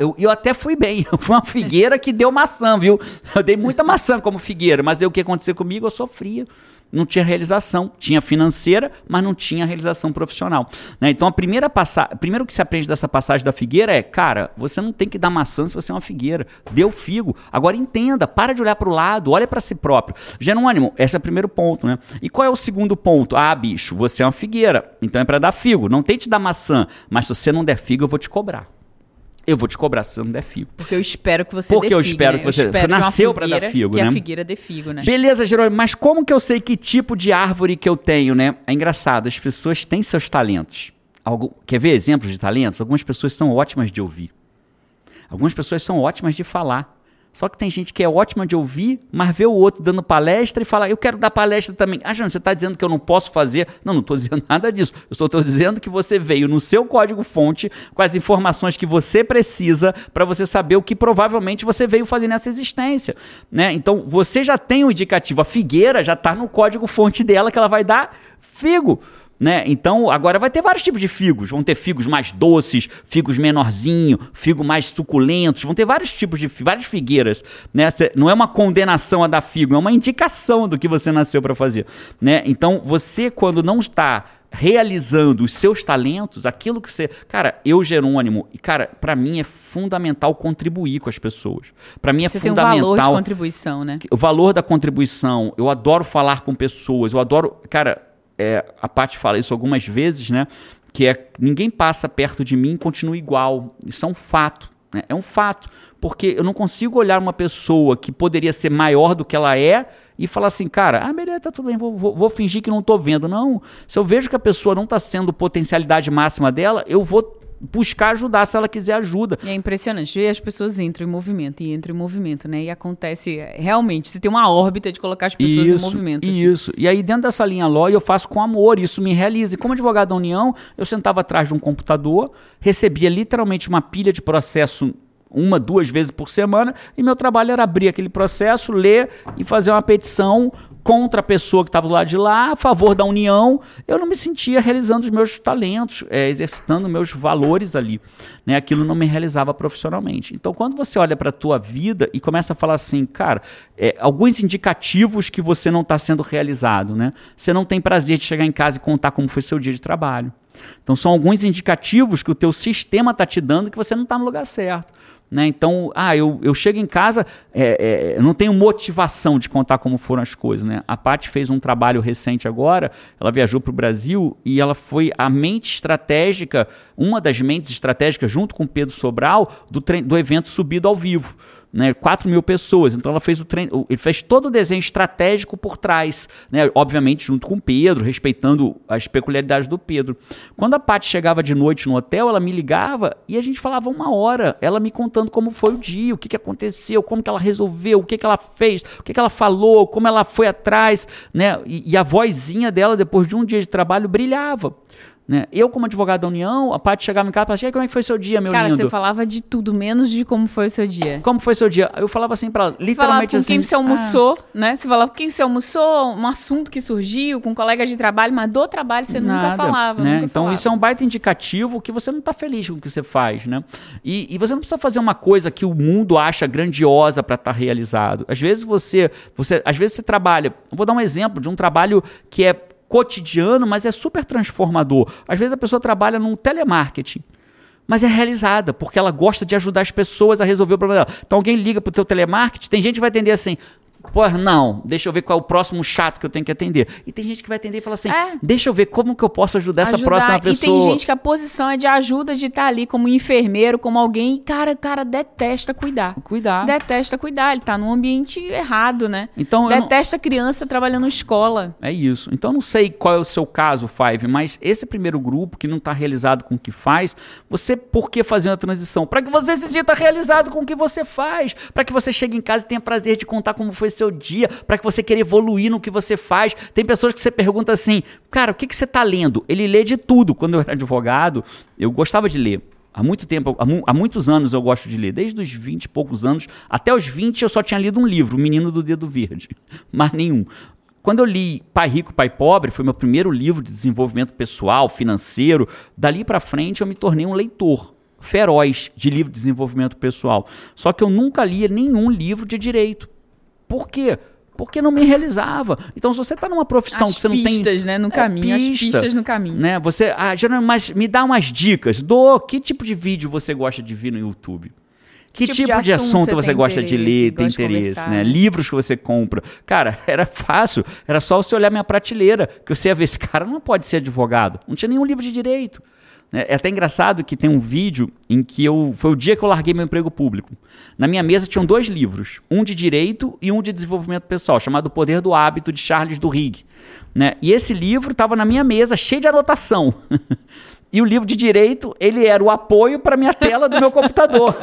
Eu, eu até fui bem. Eu fui uma figueira que deu maçã, viu? Eu dei muita maçã como figueira, mas aí o que aconteceu comigo? Eu sofria. Não tinha realização. Tinha financeira, mas não tinha realização profissional. Né? Então, a primeira passagem, primeiro que se aprende dessa passagem da figueira é, cara, você não tem que dar maçã se você é uma figueira. Deu figo. Agora entenda, para de olhar para o lado, olha para si próprio. Jerônimo, esse é o primeiro ponto, né? E qual é o segundo ponto? Ah, bicho, você é uma figueira, então é para dar figo. Não tente dar maçã, mas se você não der figo, eu vou te cobrar eu vou te cobrar se você não der figo. Porque eu espero que você Porque dê eu figo, espero né? que você- Eu espero você nasceu pra dar figo, que né? a figueira dê figo, né? Beleza, Jerônimo, mas como que eu sei que tipo de árvore que eu tenho, né? É engraçado, as pessoas têm seus talentos. Algu- Quer ver exemplos de talentos? Algumas pessoas são ótimas de ouvir. Algumas pessoas são ótimas de falar. Só que tem gente que é ótima de ouvir, mas vê o outro dando palestra e fala, eu quero dar palestra também. Ah, Jânio, você está dizendo que eu não posso fazer? Não, não estou dizendo nada disso. Eu só estou dizendo que você veio no seu código-fonte com as informações que você precisa para você saber o que provavelmente você veio fazer nessa existência. Né? Então, você já tem o indicativo. A figueira já está no código-fonte dela que ela vai dar figo. Né? Então, agora vai ter vários tipos de figos. Vão ter figos mais doces, figos menorzinho, figo mais suculentos. Vão ter vários tipos de várias figueiras. Né? Não é uma condenação a dar figo, é uma indicação do que você nasceu para fazer. Né? Então, você, quando não está realizando os seus talentos, aquilo que você. Cara, eu, Jerônimo, e cara, para mim é fundamental contribuir com as pessoas. Para mim é Você tem um fundamental valor de contribuição, né? o valor da contribuição, eu adoro falar com pessoas, eu adoro. Cara, é, a Paty fala isso algumas vezes, né? Que é ninguém passa perto de mim e continua igual. Isso é um fato. Né? É um fato. Porque eu não consigo olhar uma pessoa que poderia ser maior do que ela é e falar assim, cara, ah, beleza, tá tudo bem, vou, vou- vou fingir que não tô vendo. Não. Se eu vejo que a pessoa não está sendo potencialidade máxima dela, eu vou buscar ajudar se ela quiser ajuda. E é impressionante. E as pessoas entram em movimento e entram em movimento, né? E acontece é, realmente. Você tem uma órbita de colocar as pessoas em movimento. assim. Isso. E aí, dentro dessa linha LOI, eu faço com amor, isso me realiza. E como advogado da União, eu sentava atrás de um computador, recebia literalmente uma pilha de processo uma, duas vezes por semana, e meu trabalho era abrir aquele processo, ler e fazer uma petição contra a pessoa que estava do lado de lá, a favor da União. Eu não me sentia realizando os meus talentos, é, exercitando meus valores ali. Né? Aquilo não me realizava profissionalmente. Então, quando você olha para a tua vida e começa a falar assim, cara, é, alguns indicativos que você não está sendo realizado, né? Você não tem prazer de chegar em casa e contar como foi seu dia de trabalho. Então, são alguns indicativos que o teu sistema está te dando que você não está no lugar certo. Né? Então, ah, eu, eu chego em casa, é, é, não tenho motivação de contar como foram as coisas. Né? A Paty fez um trabalho recente agora, ela viajou para o Brasil e ela foi a mente estratégica, uma das mentes estratégicas, junto com Pedro Sobral, do, do evento Subido ao Vivo. Né, 4 mil pessoas. Então ela fez o treino, ele fez todo o desenho estratégico por trás, né, obviamente junto com o Pedro, respeitando as peculiaridades do Pedro. Quando a Paty chegava de noite no hotel, ela me ligava e a gente falava uma hora, ela me contando como foi o dia, o que, que aconteceu, como que ela resolveu, o que, que ela fez, o que, que ela falou, como ela foi atrás, né, e, e a vozinha dela depois de um dia de trabalho brilhava. Né? Eu, como advogado da União, a Paty chegava em casa e falava, "E aí, como é que foi seu dia, meu Cara, lindo? você falava de tudo, menos de como foi o seu dia. Como foi seu dia? Eu falava assim pra ela, Você falava literalmente com assim. quem você almoçou, né? Você falava com quem você almoçou, um assunto que surgiu, com colegas de trabalho, mas do trabalho você nunca Nada, falava. né? Nunca então falava. isso é um baita indicativo que você não está feliz com o que você faz, né? E, e você não precisa fazer uma coisa que o mundo acha grandiosa para estar realizado. Às vezes você, você, às vezes você trabalha. Eu vou dar um exemplo de um trabalho que é cotidiano, mas é super transformador. Às vezes a pessoa trabalha num telemarketing. Mas é realizada, porque ela gosta de ajudar as pessoas a resolver o problema dela. Então alguém liga pro teu telemarketing, tem gente que vai atender assim, Pô, não, deixa eu ver qual é o próximo chato que eu tenho que atender. E tem gente que vai atender e fala assim: É. deixa eu ver como que eu posso ajudar essa Ajudar. próxima E pessoa. tem gente que a posição é de ajuda de estar ali como enfermeiro, como alguém. E, cara, cara detesta cuidar. Cuidar. Detesta cuidar. Ele tá num ambiente errado, né? Então, eu não- Detesta criança trabalhando em escola. É isso. Então, não sei qual é o seu caso, Five, mas esse primeiro grupo que não está realizado com o que faz, você por que fazer uma transição? Para que você se sinta realizado com o que você faz, para que você chegue em casa e tenha prazer de contar como foi seu dia, para que você queira evoluir no que você faz. Tem pessoas que você pergunta assim, cara, o que, que você está lendo? Ele lê de tudo. Quando eu era advogado, eu gostava de ler. Há muito tempo, há, mu- há muitos anos eu gosto de ler. Desde os 20 e poucos anos, até os 20 eu só tinha lido um livro, O Menino do Dedo Verde. Mais nenhum. Quando eu li Pai Rico, Pai Pobre, foi meu primeiro livro de desenvolvimento pessoal, financeiro. Dali para frente eu me tornei um leitor feroz de livro de desenvolvimento pessoal. Só que eu nunca lia nenhum livro de direito. Por quê? porque não me realizava. Então, se você está numa profissão as que você não tem. pistas, né, no caminho, é, as pista, pistas no caminho. Né? Você, ah, Jerônimo, mas me dá umas dicas. Do que tipo de vídeo você gosta de ver no YouTube? Que tipo, tipo de, assunto, assunto você, gosta de ler, tem interesse, né? Livros que você compra. Cara, era fácil. Era só você olhar minha prateleira, que você ia ver, esse cara não pode ser advogado. Não tinha nenhum livro de direito. É, é até engraçado que tem um vídeo em que eu. Foi o dia que eu larguei meu emprego público. Na minha mesa tinham dois livros, um de direito e um de desenvolvimento pessoal, chamado O Poder do Hábito, de Charles Duhigg. Né? E esse livro estava na minha mesa, cheio de anotação. E o livro de direito, ele era o apoio para minha tela do meu computador.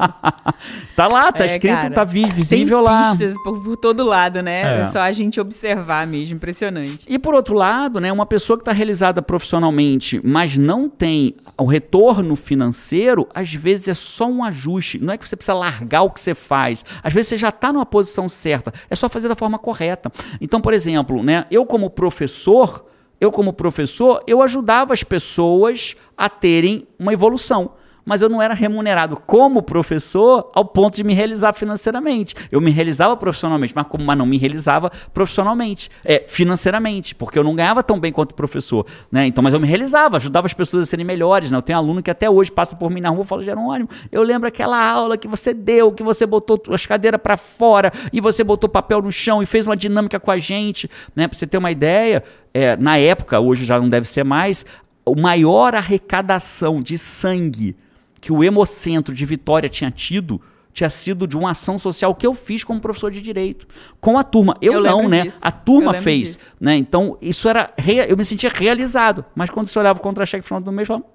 tá lá, tá é, escrito, cara, tá visível tem lá. pistas por, por todo lado, né? É. é. só a gente observar mesmo, impressionante. E por outro lado, né, uma pessoa que está realizada profissionalmente, mas não tem o retorno financeiro, às vezes é só um ajuste. Não é que você precisa largar o que você faz. Às vezes você já está numa posição certa. É só fazer da forma correta. Então, por exemplo, né, eu como professor, eu como professor, eu ajudava as pessoas a terem uma evolução mas eu não era remunerado como professor ao ponto de me realizar financeiramente. Eu me realizava profissionalmente, mas, como, mas não me realizava profissionalmente, é, financeiramente, porque eu não ganhava tão bem quanto professor. Né? Então, mas eu me realizava, ajudava as pessoas a serem melhores. Né? Eu tenho aluno que até hoje passa por mim na rua e fala, Jerônimo, eu lembro aquela aula que você deu, que você botou as cadeiras para fora e você botou papel no chão e fez uma dinâmica com a gente. Né? Para você ter uma ideia, é, na época, hoje já não deve ser mais, o maior arrecadação de sangue que o Hemocentro de Vitória tinha tido tinha sido de uma ação social que eu fiz como professor de direito com a turma. Eu, eu não, né? Disso. A turma fez, disso. né? Então, isso era eu me sentia realizado, mas quando você olhava o contra-cheque final do mês, eu falava,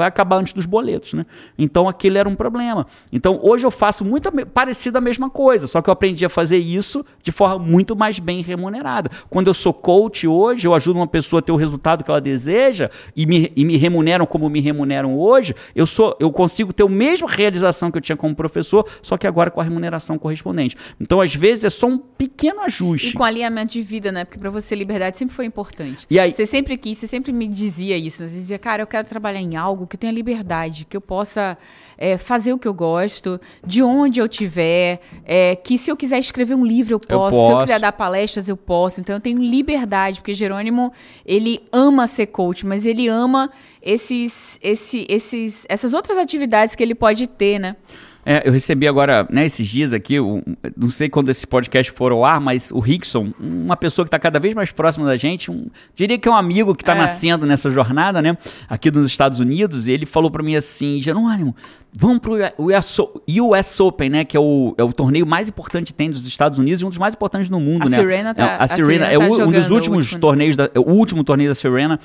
vai acabar antes dos boletos, né? Então aquilo era um problema. Então hoje eu faço muito parecido a mesma coisa, só que eu aprendi a fazer isso de forma muito mais bem remunerada. Quando eu sou coach hoje, eu ajudo uma pessoa a ter o resultado que ela deseja e me, e me remuneram como me remuneram hoje, eu sou eu consigo ter a mesma realização que eu tinha como professor, só que agora com a remuneração correspondente. Então às vezes é só um pequeno ajuste. E com alinhamento de vida, né? Porque para você liberdade sempre foi importante. E aí, você sempre quis, você sempre me dizia isso, você dizia, cara, eu quero trabalhar em algo que eu tenha liberdade, que eu possa é, fazer o que eu gosto, de onde eu tiver, é, que se eu quiser escrever um livro eu posso, eu posso, se eu quiser dar palestras eu posso. Então eu tenho liberdade, porque Jerônimo ele ama ser coach, mas ele ama esses, esse, esses, essas outras atividades que ele pode ter, né? É, eu recebi agora, né, esses dias aqui, um, não sei quando esse podcast for ao ar, mas o Rickson, uma pessoa que está cada vez mais próxima da gente, um, diria que é um amigo que está é. nascendo nessa jornada, né, aqui nos Estados Unidos, e ele falou para mim assim, Jerônimo, vamos pro US, US Open, né, que é o, é o torneio mais importante que tem dos Estados Unidos e um dos mais importantes no mundo, a né. Serena tá, é, a, a Serena, é tá o, um dos últimos último. torneios, da, é o último torneio da Serena,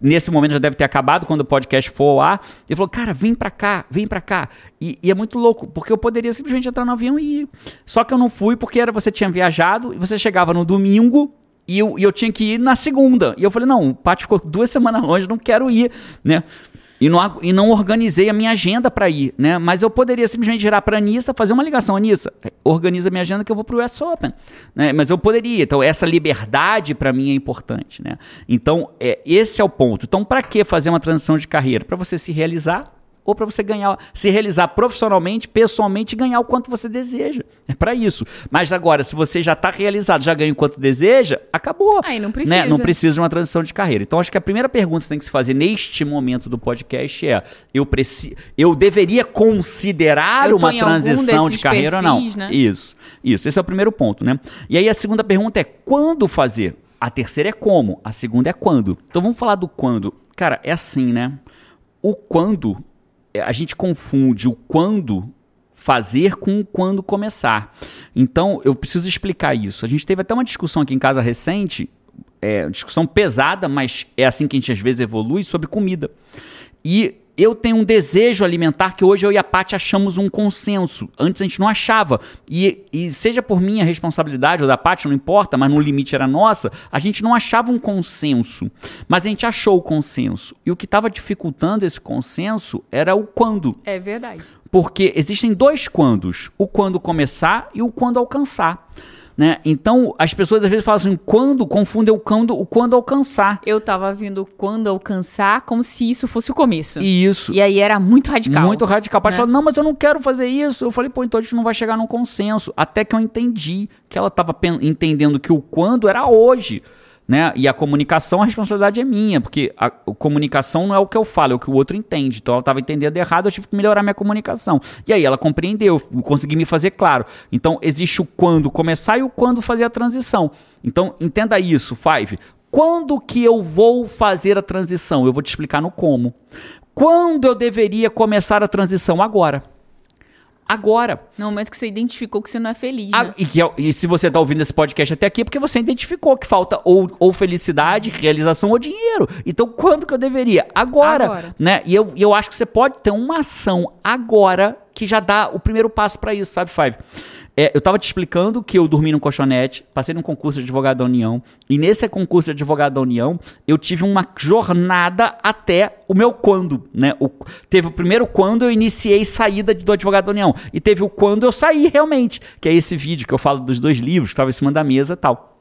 nesse momento já deve ter acabado quando o podcast for ao ar. Ele falou, cara, vem pra cá, vem pra cá. E, e, é muito louco, porque eu poderia simplesmente entrar no avião e ir. Só que eu não fui porque era você tinha viajado e você chegava no domingo e eu, e eu tinha que ir na segunda. E eu falei, não, o Paty ficou duas semanas longe, não quero ir, né? E não, e não organizei a minha agenda para ir, né? Mas eu poderia simplesmente girar para a Anissa, fazer uma ligação. Anissa, organiza minha agenda que eu vou para o US Open. Né? Mas eu poderia. Então, essa liberdade para mim é importante, né? Então, é, esse é o ponto. Então, para que fazer uma transição de carreira? Para você se realizar ou para você ganhar, se realizar profissionalmente, pessoalmente e ganhar o quanto você deseja. É para isso. Mas agora, se você já está realizado, já ganha o quanto deseja, acabou. Aí não precisa. Né? Não precisa de uma transição de carreira. Então, acho que a primeira pergunta que você tem que se fazer neste momento do podcast é: eu preciso, eu deveria considerar eu uma transição de carreira ou não? Né? Isso. Isso. Esse é o primeiro ponto, né? E aí a segunda pergunta é quando fazer? A terceira é como, a segunda é quando. Então vamos falar do quando. Cara, é assim, né? O quando a gente confunde o quando fazer com o quando começar. Então, eu preciso explicar isso. A gente teve até uma discussão aqui em casa recente, é, discussão pesada, mas é assim que a gente às vezes evolui, sobre comida. E eu tenho um desejo alimentar que hoje eu e a Paty achamos um consenso. Antes a gente não achava. E, e seja por minha responsabilidade ou da Paty, não importa, mas no limite era nossa, a gente não achava um consenso. Mas a gente achou o consenso. E o que estava dificultando esse consenso era o quando. É verdade. Porque existem dois quandos: o quando começar e o quando alcançar. Né? Então, as pessoas às vezes falam assim, quando, confundem o quando, o quando alcançar. Eu tava vindo quando alcançar como se isso fosse o começo. Isso. E aí era muito radical. Muito radical. A né? falou, não, mas eu não quero fazer isso. Eu falei, pô, então a gente não vai chegar num consenso. Até que eu entendi que ela estava entendendo que o quando era hoje. Né? E a comunicação, a responsabilidade é minha, porque a, comunicação não é o que eu falo, é o que o outro entende. Então ela estava entendendo errado, eu tive que melhorar minha comunicação. E aí ela compreendeu, consegui me fazer claro. Então existe o quando começar e o quando fazer a transição. Então entenda isso, Five. Quando que eu vou fazer a transição? Eu vou te explicar no como. Quando eu deveria começar a transição? Agora agora. No momento que você identificou que você não é feliz. A, né? e, que, é e, se você está ouvindo esse podcast até aqui, é porque você identificou que falta ou, ou, felicidade, realização ou dinheiro. Então, quando que eu deveria? Agora. agora. Né? E eu, eu acho que você pode ter uma ação agora que já dá o primeiro passo para isso, sabe, Five? É, eu estava te explicando que eu dormi num colchonete, passei num concurso de advogado da União, e nesse concurso de advogado da União, eu tive uma jornada até o meu quando, né? O, teve o primeiro quando eu iniciei saída do advogado da União, e teve o quando eu saí realmente, que é esse vídeo que eu falo dos dois livros, que estava em cima da mesa tal.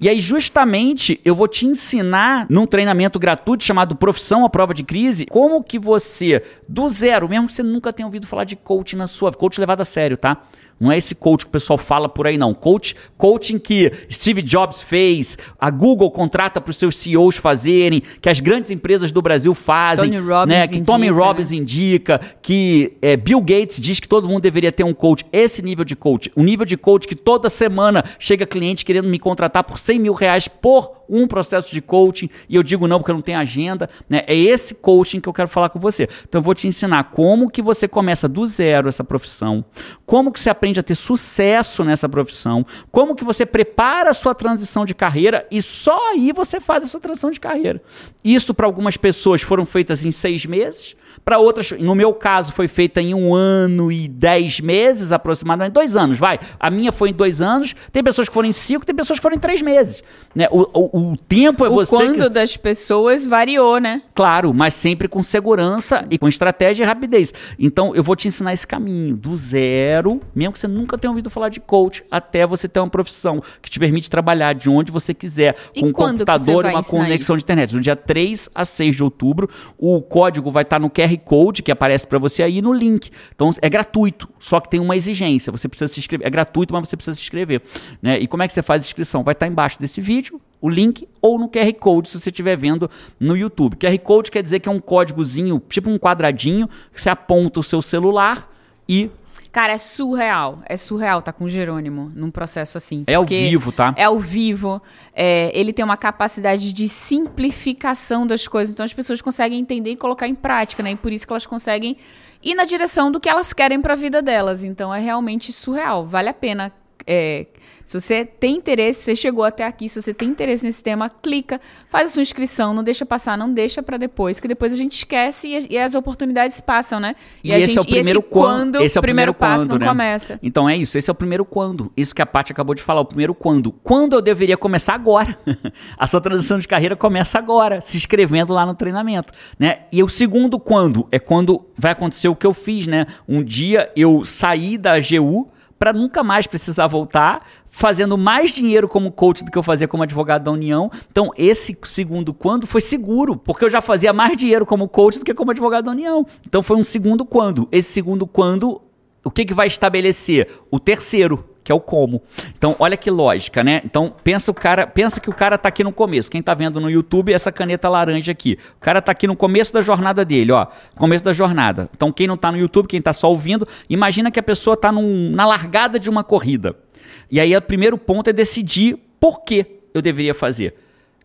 E aí, justamente, eu vou te ensinar num treinamento gratuito chamado Profissão à Prova de Crise, como que você, do zero, mesmo que você nunca tenha ouvido falar de coaching na sua coach levado a sério, tá? Não é esse coach que o pessoal fala por aí, não. Coach, coaching que Steve Jobs fez, a Google contrata para os seus CEOs fazerem, que as grandes empresas do Brasil fazem, Tony né? que indica, Tommy Robbins né? indica, que é, Bill Gates diz que todo mundo deveria ter um coach. Esse nível de coach, o nível de coach que toda semana chega cliente querendo me contratar por 100 mil reais por um processo de coaching e eu digo não porque eu não tenho agenda, né? É esse coaching que eu quero falar com você. Então eu vou te ensinar como que você começa do zero essa profissão, como que você aprende a ter sucesso nessa profissão, como que você prepara a sua transição de carreira e só aí você faz a sua transição de carreira. Isso para algumas pessoas foram feitas em seis meses, para outras, no meu caso, foi feita em um ano e dez meses, aproximadamente, dois anos, vai. A minha foi em dois anos, tem pessoas que foram em cinco, tem pessoas que foram em três meses. Né? O, o, o tempo é o você. quando que... das pessoas variou, né? Claro, mas sempre com segurança e com estratégia e rapidez. Então, eu vou te ensinar esse caminho, do zero, mesmo que você nunca tenha ouvido falar de coach, até você ter uma profissão que te permite trabalhar de onde você quiser, E com um computador e uma conexão isso? de internet. No dia 3 a 6 de outubro, o código vai estar no QR Code que aparece para você aí no link. Então é gratuito, só que tem uma exigência. Você precisa se inscrever. É gratuito, mas você precisa se inscrever. Né? E como é que você faz a inscrição? Vai estar embaixo desse vídeo, o link, ou no QR Code, se você estiver vendo no YouTube. QR Code quer dizer que é um códigozinho, tipo um quadradinho, que você aponta o seu celular e Cara, é surreal. É surreal tá com o Jerônimo num processo assim. é ao vivo, tá? É ao vivo. é, ele tem uma capacidade de simplificação das coisas. Então as pessoas conseguem entender e colocar em prática, né? E por isso que elas conseguem ir na direção do que elas querem pra vida delas. Então é realmente surreal. Vale a pena. É, se você tem interesse, você chegou até aqui, se você tem interesse nesse tema, clica, faz a sua inscrição, não deixa passar, não deixa pra depois, que depois a gente esquece e, e as oportunidades passam, né? E, a esse é o gente- e primeiro quando, quando. Esse é o primeiro, passo quando, não né? começa. Então é isso, esse é o primeiro quando. Isso que a Paty acabou de falar, o primeiro quando. Quando eu deveria começar agora. a sua transição de carreira começa agora, se inscrevendo lá no treinamento, né? E o segundo quando é quando vai acontecer o que eu fiz, né? Um dia eu saí da AGU para nunca mais precisar voltar, fazendo mais dinheiro como coach do que eu fazia como advogado da União. Então, esse segundo quando foi seguro, porque eu já fazia mais dinheiro como coach do que como advogado da União. Então, foi um segundo quando. Esse segundo quando, o que, que vai estabelecer? O terceiro, que é o como. Então, olha que lógica, né? Então, pensa o cara, pensa que o cara tá aqui no começo. Quem tá vendo no YouTube, essa caneta laranja aqui. O cara tá aqui no começo da jornada dele, ó. Começo da jornada. Então, quem não tá no YouTube, quem tá só ouvindo, imagina que a pessoa tá num- na largada de uma corrida. E aí, o primeiro ponto é decidir por que eu deveria fazer.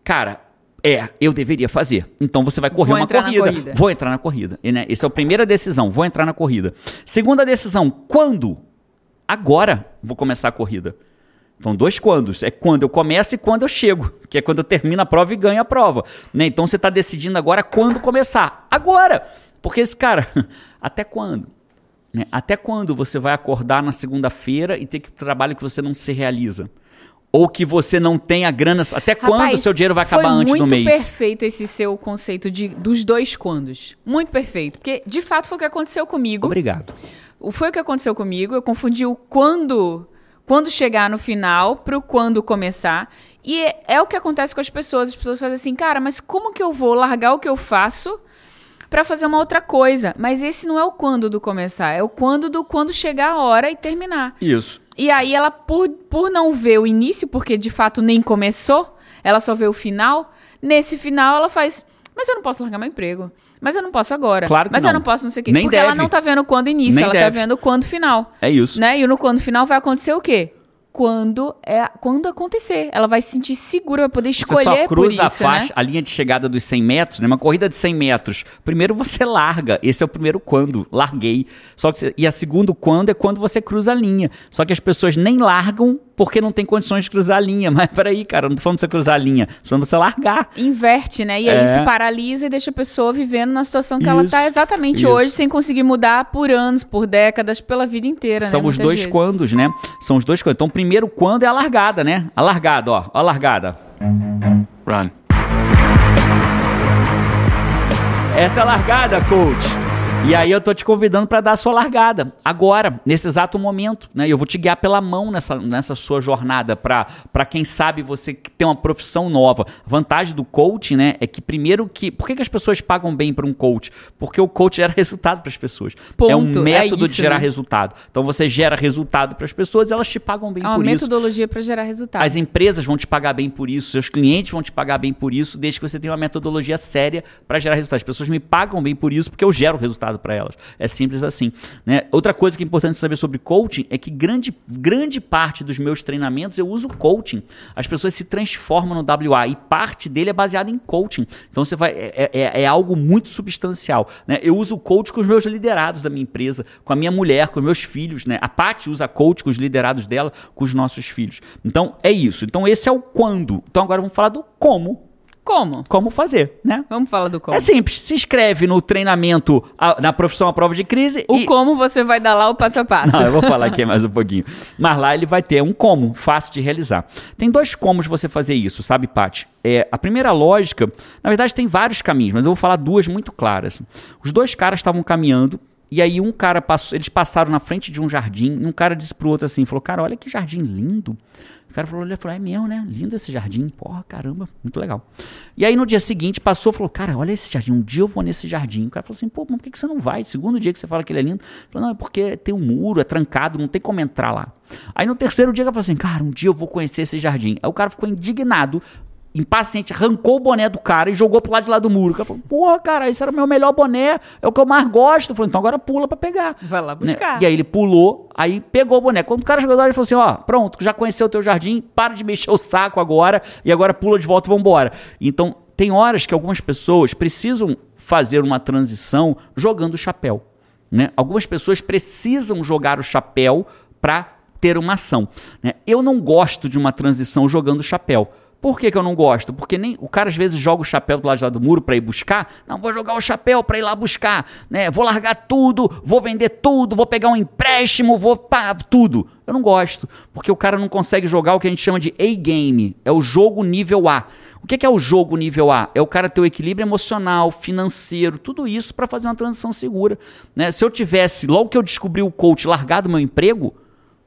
Cara, é, eu deveria fazer. Então você vai correr Vou uma corrida. corrida. Vou entrar na corrida. E, né, Essa é a primeira decisão. Vou entrar na corrida. Segunda decisão, quando? Agora vou começar a corrida. Então, dois quandos. É quando eu começo e quando eu chego. Que é quando eu termino a prova e ganho a prova. Né? Então, você está decidindo agora quando começar. Agora! Porque esse cara, até quando? Né? Até quando você vai acordar na segunda-feira e ter que trabalho que você não se realiza? Ou que você não tem a grana. Até quando o Rapaz, seu dinheiro vai acabar antes do muito mês? perfeito esse seu conceito de, dos dois quandos. Muito perfeito. Porque, de fato, foi o que aconteceu comigo. Obrigado. O- Foi o que aconteceu comigo. Eu confundi o quando quando chegar no final pro quando começar. E é, é o que acontece com as pessoas. As pessoas fazem assim, cara, mas como que eu vou largar o que eu faço para fazer uma outra coisa? Mas esse não é o quando do começar, é o quando do quando chegar a hora e terminar. Isso. E aí ela, por, por não ver o início, porque de fato nem começou, ela só vê o final. Nesse final ela faz, mas eu não posso largar meu emprego. Mas eu não posso agora. Claro que mas não. eu não posso não sei o quê. Nem porque ela deve. não tá vendo quando início, Nem ela tá deve. vendo quando final. É isso. Né? E no quando final vai acontecer o quê? Quando é quando acontecer. Ela vai se sentir segura, vai poder Você escolher só por cruza isso, a faixa, né? a linha de chegada dos 100 metros, né? Uma corrida de 100 metros. Primeiro você larga, esse é o primeiro quando, larguei. Só que você- e a segundo quando é quando você cruza a linha. Só que as pessoas nem largam porque não tem condições de cruzar a linha. Mas peraí, cara, não tô falando pra você cruzar a linha, tô falando pra você largar. Inverte, né? E aí É. isso paralisa e deixa a pessoa vivendo na situação que ela Isso, tá exatamente isso. hoje, sem conseguir mudar por anos, por décadas, pela vida inteira, São né? os dois vezes. quandos, né? São os dois quandos. Então, primeiro quando é a largada, né? A largada, ó. Ó a largada. Run. Essa é a largada, coach. E aí eu tô te convidando para dar a sua largada agora, nesse exato momento, né? Eu vou te guiar pela mão nessa, nessa sua jornada para para quem sabe você que tem uma profissão nova. A vantagem do coaching, né, é que primeiro que por que, que as pessoas pagam bem para um coach? Porque o coach gera resultado para as pessoas. é um Ponto, é método de isso, gerar né? resultado. Então você gera resultado para as pessoas, e elas te pagam bem É uma por isso. metodologia para gerar resultado. As empresas vão te pagar bem por isso, seus clientes vão te pagar bem por isso, desde que você tenha uma metodologia séria para gerar resultados. As pessoas me pagam bem por isso porque eu gero resultado para elas. É simples assim. Né? Outra coisa que é importante saber sobre coaching é que grande, grande parte dos meus treinamentos eu uso coaching. As pessoas se transformam no WA e parte dele é baseado em coaching. Então você vai é, é- é algo muito substancial. Né? Eu uso coach com os meus liderados da minha empresa, com a minha mulher, com os meus filhos. Né? A Paty usa coach com os liderados dela, com os nossos filhos. Então é isso. Então esse é o quando. Então agora vamos falar do como. Como? Como fazer, né? Vamos falar do como. É simples, se inscreve no treinamento a- na profissão à prova de crise O e... como você vai dar lá o passo a passo. Não, eu vou falar aqui mais um pouquinho. Mas lá ele vai ter um como, fácil de realizar. Tem dois comos você fazer isso, sabe, Paty? É, a primeira lógica, na verdade tem vários caminhos, mas eu vou falar duas muito claras. Os dois caras estavam caminhando e aí um cara passou, eles passaram na frente de um jardim e um cara disse pro outro assim, falou, cara, olha que jardim lindo. O cara falou, ele falou, é mesmo, né? Lindo esse jardim. Porra, caramba, muito legal. E aí no dia seguinte passou, falou, cara, olha esse jardim, um dia eu vou nesse jardim. O cara falou assim, pô, mas por que você não vai? Segundo dia que você fala que ele é lindo. Falou, não, é porque tem um muro, é trancado, não tem como entrar lá. Aí no terceiro dia ele falou assim, cara, um dia eu vou conhecer esse jardim. Aí o cara ficou indignado, impaciente, arrancou o boné do cara e jogou pro lado de lá do muro. O cara falou, porra, cara, esse era o meu melhor boné, é o que eu mais gosto. Eu falei, então agora pula pra pegar. Vai lá Né? buscar. E aí ele pulou, aí pegou o boné. Quando o cara chegou lá, ele falou assim: ó, pronto, já conheceu o teu jardim, para de mexer o saco agora e agora pula de volta e vambora. Então, tem horas que algumas pessoas precisam fazer uma transição jogando o chapéu. Né? Algumas pessoas precisam jogar o chapéu para ter uma ação. né? Eu não gosto de uma transição jogando o chapéu. Por que, que eu não gosto? Porque nem o cara às vezes joga o chapéu do lado do muro para ir buscar. Não, vou jogar o chapéu para ir lá buscar, né? Vou largar tudo, vou vender tudo, vou pegar um empréstimo, vou pá, tudo. Eu não gosto, porque o cara não consegue jogar o que a gente chama de A-game, é o jogo nível A. O que que é o jogo nível A? É o cara ter o equilíbrio emocional, financeiro, tudo isso para fazer uma transição segura. Né? Se eu tivesse, logo que eu descobri o coach, largado meu emprego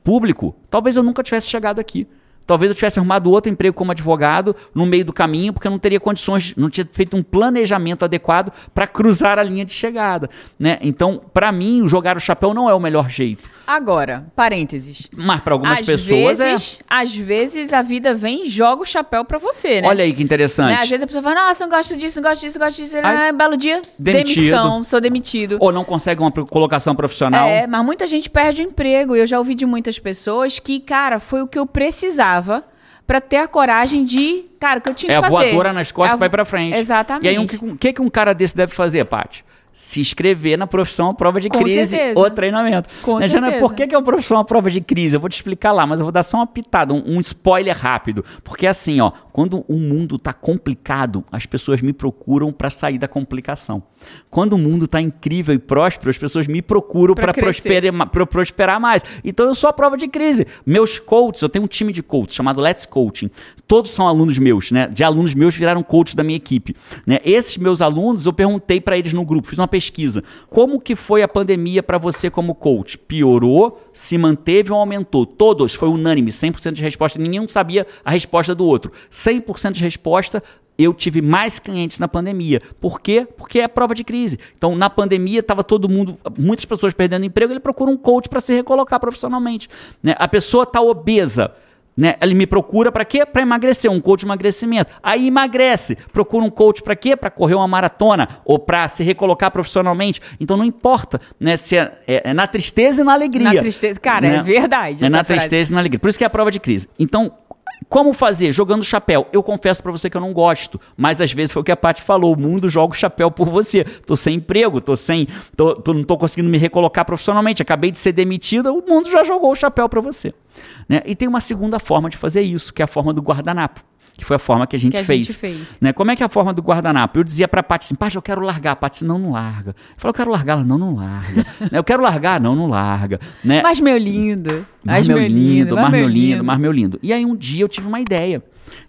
público, talvez eu nunca tivesse chegado aqui. Talvez eu tivesse arrumado outro emprego como advogado no meio do caminho, porque eu não teria condições, não tinha feito um planejamento adequado para cruzar a linha de chegada. Né? Então, para mim, jogar o chapéu não é o melhor jeito. Agora, parênteses. Mas para algumas às pessoas vezes, Às vezes a vida vem e joga o chapéu pra você, é. né? Olha aí que interessante. Né? Às vezes a pessoa fala, nossa, não gosto disso, não gosto disso, não gosto disso. Aí, Ah, belo dia, demitido. demissão, sou demitido. Ou não consegue uma colocação profissional. É, mas muita gente perde o emprego. E eu já ouvi de muitas pessoas que, cara, foi o que eu precisava pra ter a coragem de, cara, que eu tinha É que a fazer. voadora nas costas É a vai pra frente. Exatamente. E aí, o que, o que que um cara desse deve fazer, Paty? Se inscrever na profissão à prova de Com crise certeza. ou treinamento. Com Né, Jana, por que, que é uma profissão à prova de crise? Eu vou te explicar lá, mas eu vou dar só uma pitada, um, um spoiler rápido. Porque assim, ó, quando o mundo tá complicado, as pessoas me procuram para sair da complicação. Quando o mundo está incrível e próspero, as pessoas me procuram para prosperar, prosperar mais. Então eu sou a prova de crise. Meus coaches, eu tenho um time de coaches chamado Let's Coaching. Todos são alunos meus, né? De alunos meus viraram coaches da minha equipe. Né? Esses meus alunos, eu perguntei para eles no grupo, fiz uma pesquisa. Como que foi a pandemia para você como coach? Piorou, se manteve ou aumentou? Todos, foi unânime, 100% de resposta. Ninguém sabia a resposta do outro. 100% de resposta, eu tive mais clientes na pandemia. Por quê? Porque é prova de crise. Então, na pandemia, estava todo mundo, muitas pessoas perdendo emprego, ele procura um coach para se recolocar profissionalmente. né? A pessoa está obesa. Né? Ele me procura para quê? Para emagrecer, um coach de emagrecimento. Aí emagrece. Procura um coach para quê? Para correr uma maratona ou para se recolocar profissionalmente. Então não importa, né? Se é, é- é na tristeza e na alegria. Na tristeza. Cara, é né? verdade. É na frase. tristeza e na alegria. Por isso que é a prova de crise. Então, como fazer? Jogando chapéu. Eu confesso pra você que eu não gosto, mas às vezes foi o que a Paty falou, o mundo joga o chapéu por você. Tô sem emprego, tô sem, tô, tô- não tô conseguindo me recolocar profissionalmente, acabei de ser demitida, o mundo já jogou o chapéu pra você. Né? E tem uma segunda forma de fazer isso, que é a forma do guardanapo, que foi a forma que a gente Que a fez. gente fez. Né? Como é que é a forma do guardanapo? Eu dizia pra Paty assim, Paty, eu quero largar. A Paty não, não larga. Eu falei, eu quero largar. Ela, não, não larga. Né? eu quero largar, não, não larga. Né? Mas meu lindo. Mas Mas meu lindo, mas meu lindo, mas meu lindo. E aí um dia eu tive uma ideia.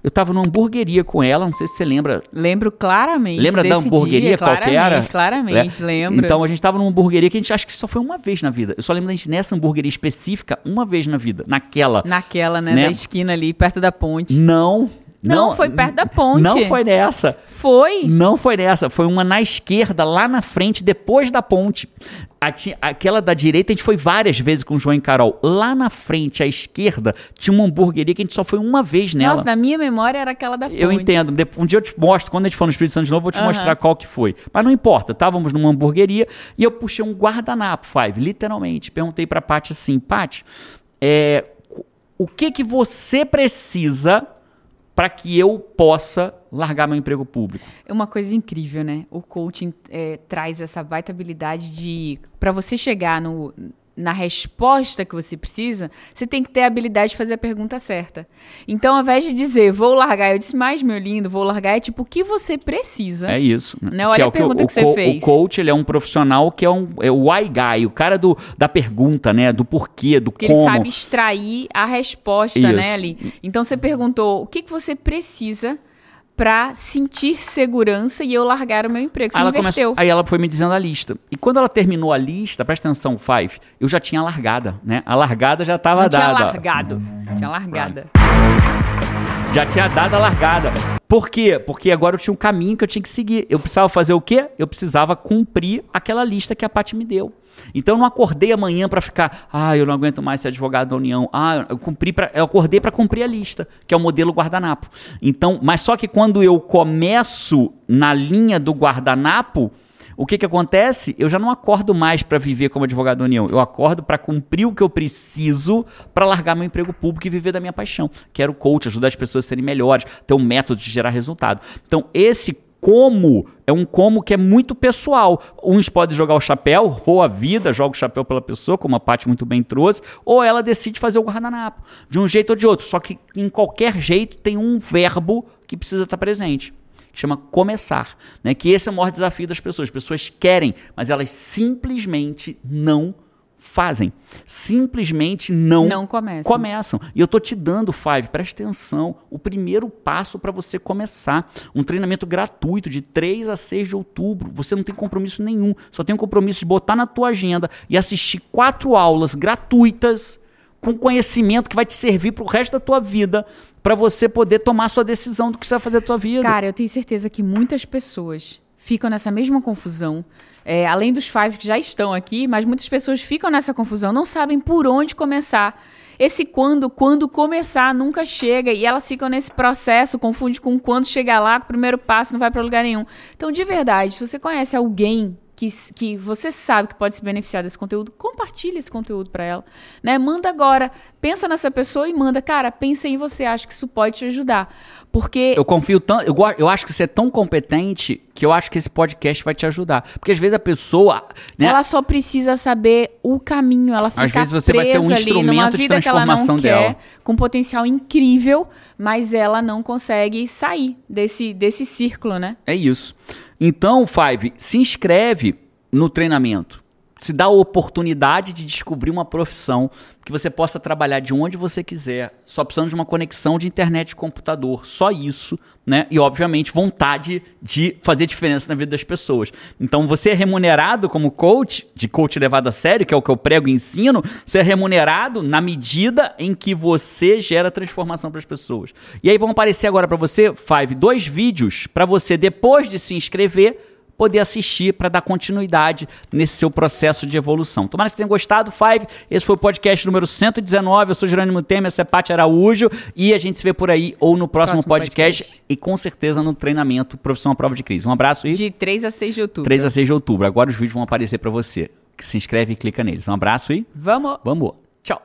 Eu tava numa hamburgueria com ela, não sei se você lembra. Lembro claramente. Lembra da hamburgueria dia, qual que era? Claramente, claramente, É. lembro. Então a gente tava numa hamburgueria que a gente acha que só foi uma vez na vida. Eu só lembro da gente nessa hamburgueria específica uma vez na vida. Naquela. Naquela, né, Né? da esquina ali, perto da ponte. Não. Não, foi perto da ponte. Não foi nessa. Foi? Não foi nessa. Foi uma na esquerda, lá na frente, depois da ponte. A aquela da direita a gente foi várias vezes com o João e Carol. Lá na frente, à esquerda, tinha uma hamburgueria que a gente só foi uma vez nela. Nossa, na minha memória era aquela da ponte. Eu entendo. Um dia eu te mostro, quando a gente for no Espírito Santo de novo, eu vou te Aham. mostrar qual que foi. Mas não importa, estávamos numa hamburgueria e eu puxei um guardanapo, Five, literalmente. Perguntei pra Paty assim, Paty, é, o que que você precisa para que eu possa largar meu emprego público? É uma coisa incrível, né? O coaching é, traz essa baita habilidade de. Pra você chegar no, na resposta que você precisa, você tem que ter a habilidade de fazer a pergunta certa. Então, ao invés de dizer, vou largar, eu disse, mais meu lindo, vou largar, é tipo, o que você precisa? É isso. Né, olha Que é a o que pergunta o, que você o, fez. O coach, ele é um profissional que é, um, é o why guy, o cara do, da pergunta, né? Do porquê, do Porque como. ele sabe extrair a resposta, Isso. né, ali. Então você perguntou o que, que você precisa pra sentir segurança e eu largar o meu emprego. Você Aí ela, começou, aí ela foi me dizendo a lista. E quando ela terminou a lista, presta atenção, Five, eu já tinha largada, né? A largada já estava Não tinha dada. largado. Tinha largada. Já tinha dado a largada. Por quê? Porque agora eu tinha um caminho que eu tinha que seguir. Eu precisava fazer o quê? Eu precisava cumprir aquela lista que a Paty me deu. Então eu não acordei amanhã pra ficar, ah, eu não aguento mais ser advogado da União. Ah, eu cumpri para, eu acordei pra cumprir a lista, que é o modelo guardanapo. Então, mas só que quando eu começo na linha do guardanapo, o que que acontece? Eu já não acordo mais para viver como advogado da União. Eu acordo para cumprir o que eu preciso para largar meu emprego público e viver da minha paixão. Quero coach, ajudar as pessoas a serem melhores, ter um método de gerar resultado. Então, esse como é um como que é muito pessoal. Uns podem jogar o chapéu, ou a vida joga o chapéu pela pessoa, como a Paty muito bem trouxe, ou ela decide fazer o guardanapo, de um jeito ou de outro. Só que em qualquer jeito tem um verbo que precisa estar presente que chama começar, né? Que esse é o maior desafio das pessoas. As pessoas querem, mas elas simplesmente não fazem. Simplesmente não, Não começam. começam. E eu tô te dando, Five, presta atenção, o primeiro passo para você começar. Um treinamento gratuito de 3 a 6 de outubro. Você não tem compromisso nenhum. Só tem o compromisso de botar na tua agenda e assistir quatro aulas gratuitas com conhecimento que vai te servir pro resto da tua vida para você poder tomar sua decisão do que você vai fazer da tua vida. Cara, eu tenho certeza que muitas pessoas ficam nessa mesma confusão. É, além dos five que já estão aqui, mas muitas pessoas ficam nessa confusão, não sabem por onde começar. Esse quando, quando começar, nunca chega e elas ficam nesse processo, confunde com quando chegar lá, com o primeiro passo, não vai para lugar nenhum. Então, de verdade, se você conhece alguém que, que você sabe que pode se beneficiar desse conteúdo, compartilha esse conteúdo para ela, né? Manda agora, pensa nessa pessoa e manda, cara, pensa em você, acho que isso pode te ajudar, porque Eu confio tanto, eu, eu acho que você é tão competente que eu acho que esse podcast vai te ajudar. Porque às vezes a pessoa, né, ela só precisa saber o caminho, ela fica Às vezes você vai ser um instrumento de vida que ela não transformação quer, dela. com potencial incrível, mas ela não consegue sair desse desse círculo, né? É isso. Então, Five, se inscreve no treinamento se dá a oportunidade de descobrir uma profissão que você possa trabalhar de onde você quiser, só precisando de uma conexão de internet e computador, só isso, né? E obviamente vontade de fazer diferença na vida das pessoas. Então você é remunerado como coach, de coach levado a sério, que é o que eu prego e ensino, você é remunerado na medida em que você gera transformação para as pessoas. E aí vão aparecer agora para você, Five, dois vídeos para você depois de se inscrever poder assistir para dar continuidade nesse seu processo de evolução. Tomara que você tenha gostado, Five. Esse foi o podcast número 119. Eu sou Jerônimo Temer, essa é Paty Araújo e a gente se vê por aí ou no próximo, próximo podcast, podcast, e com certeza no treinamento Profissão à Prova de Crise. Um abraço e... De 3 a 6 de outubro. 3 a 6 de outubro. Agora os vídeos vão aparecer para você. Se inscreve e clica neles. Um abraço e... Vamos! Vamos! Tchau!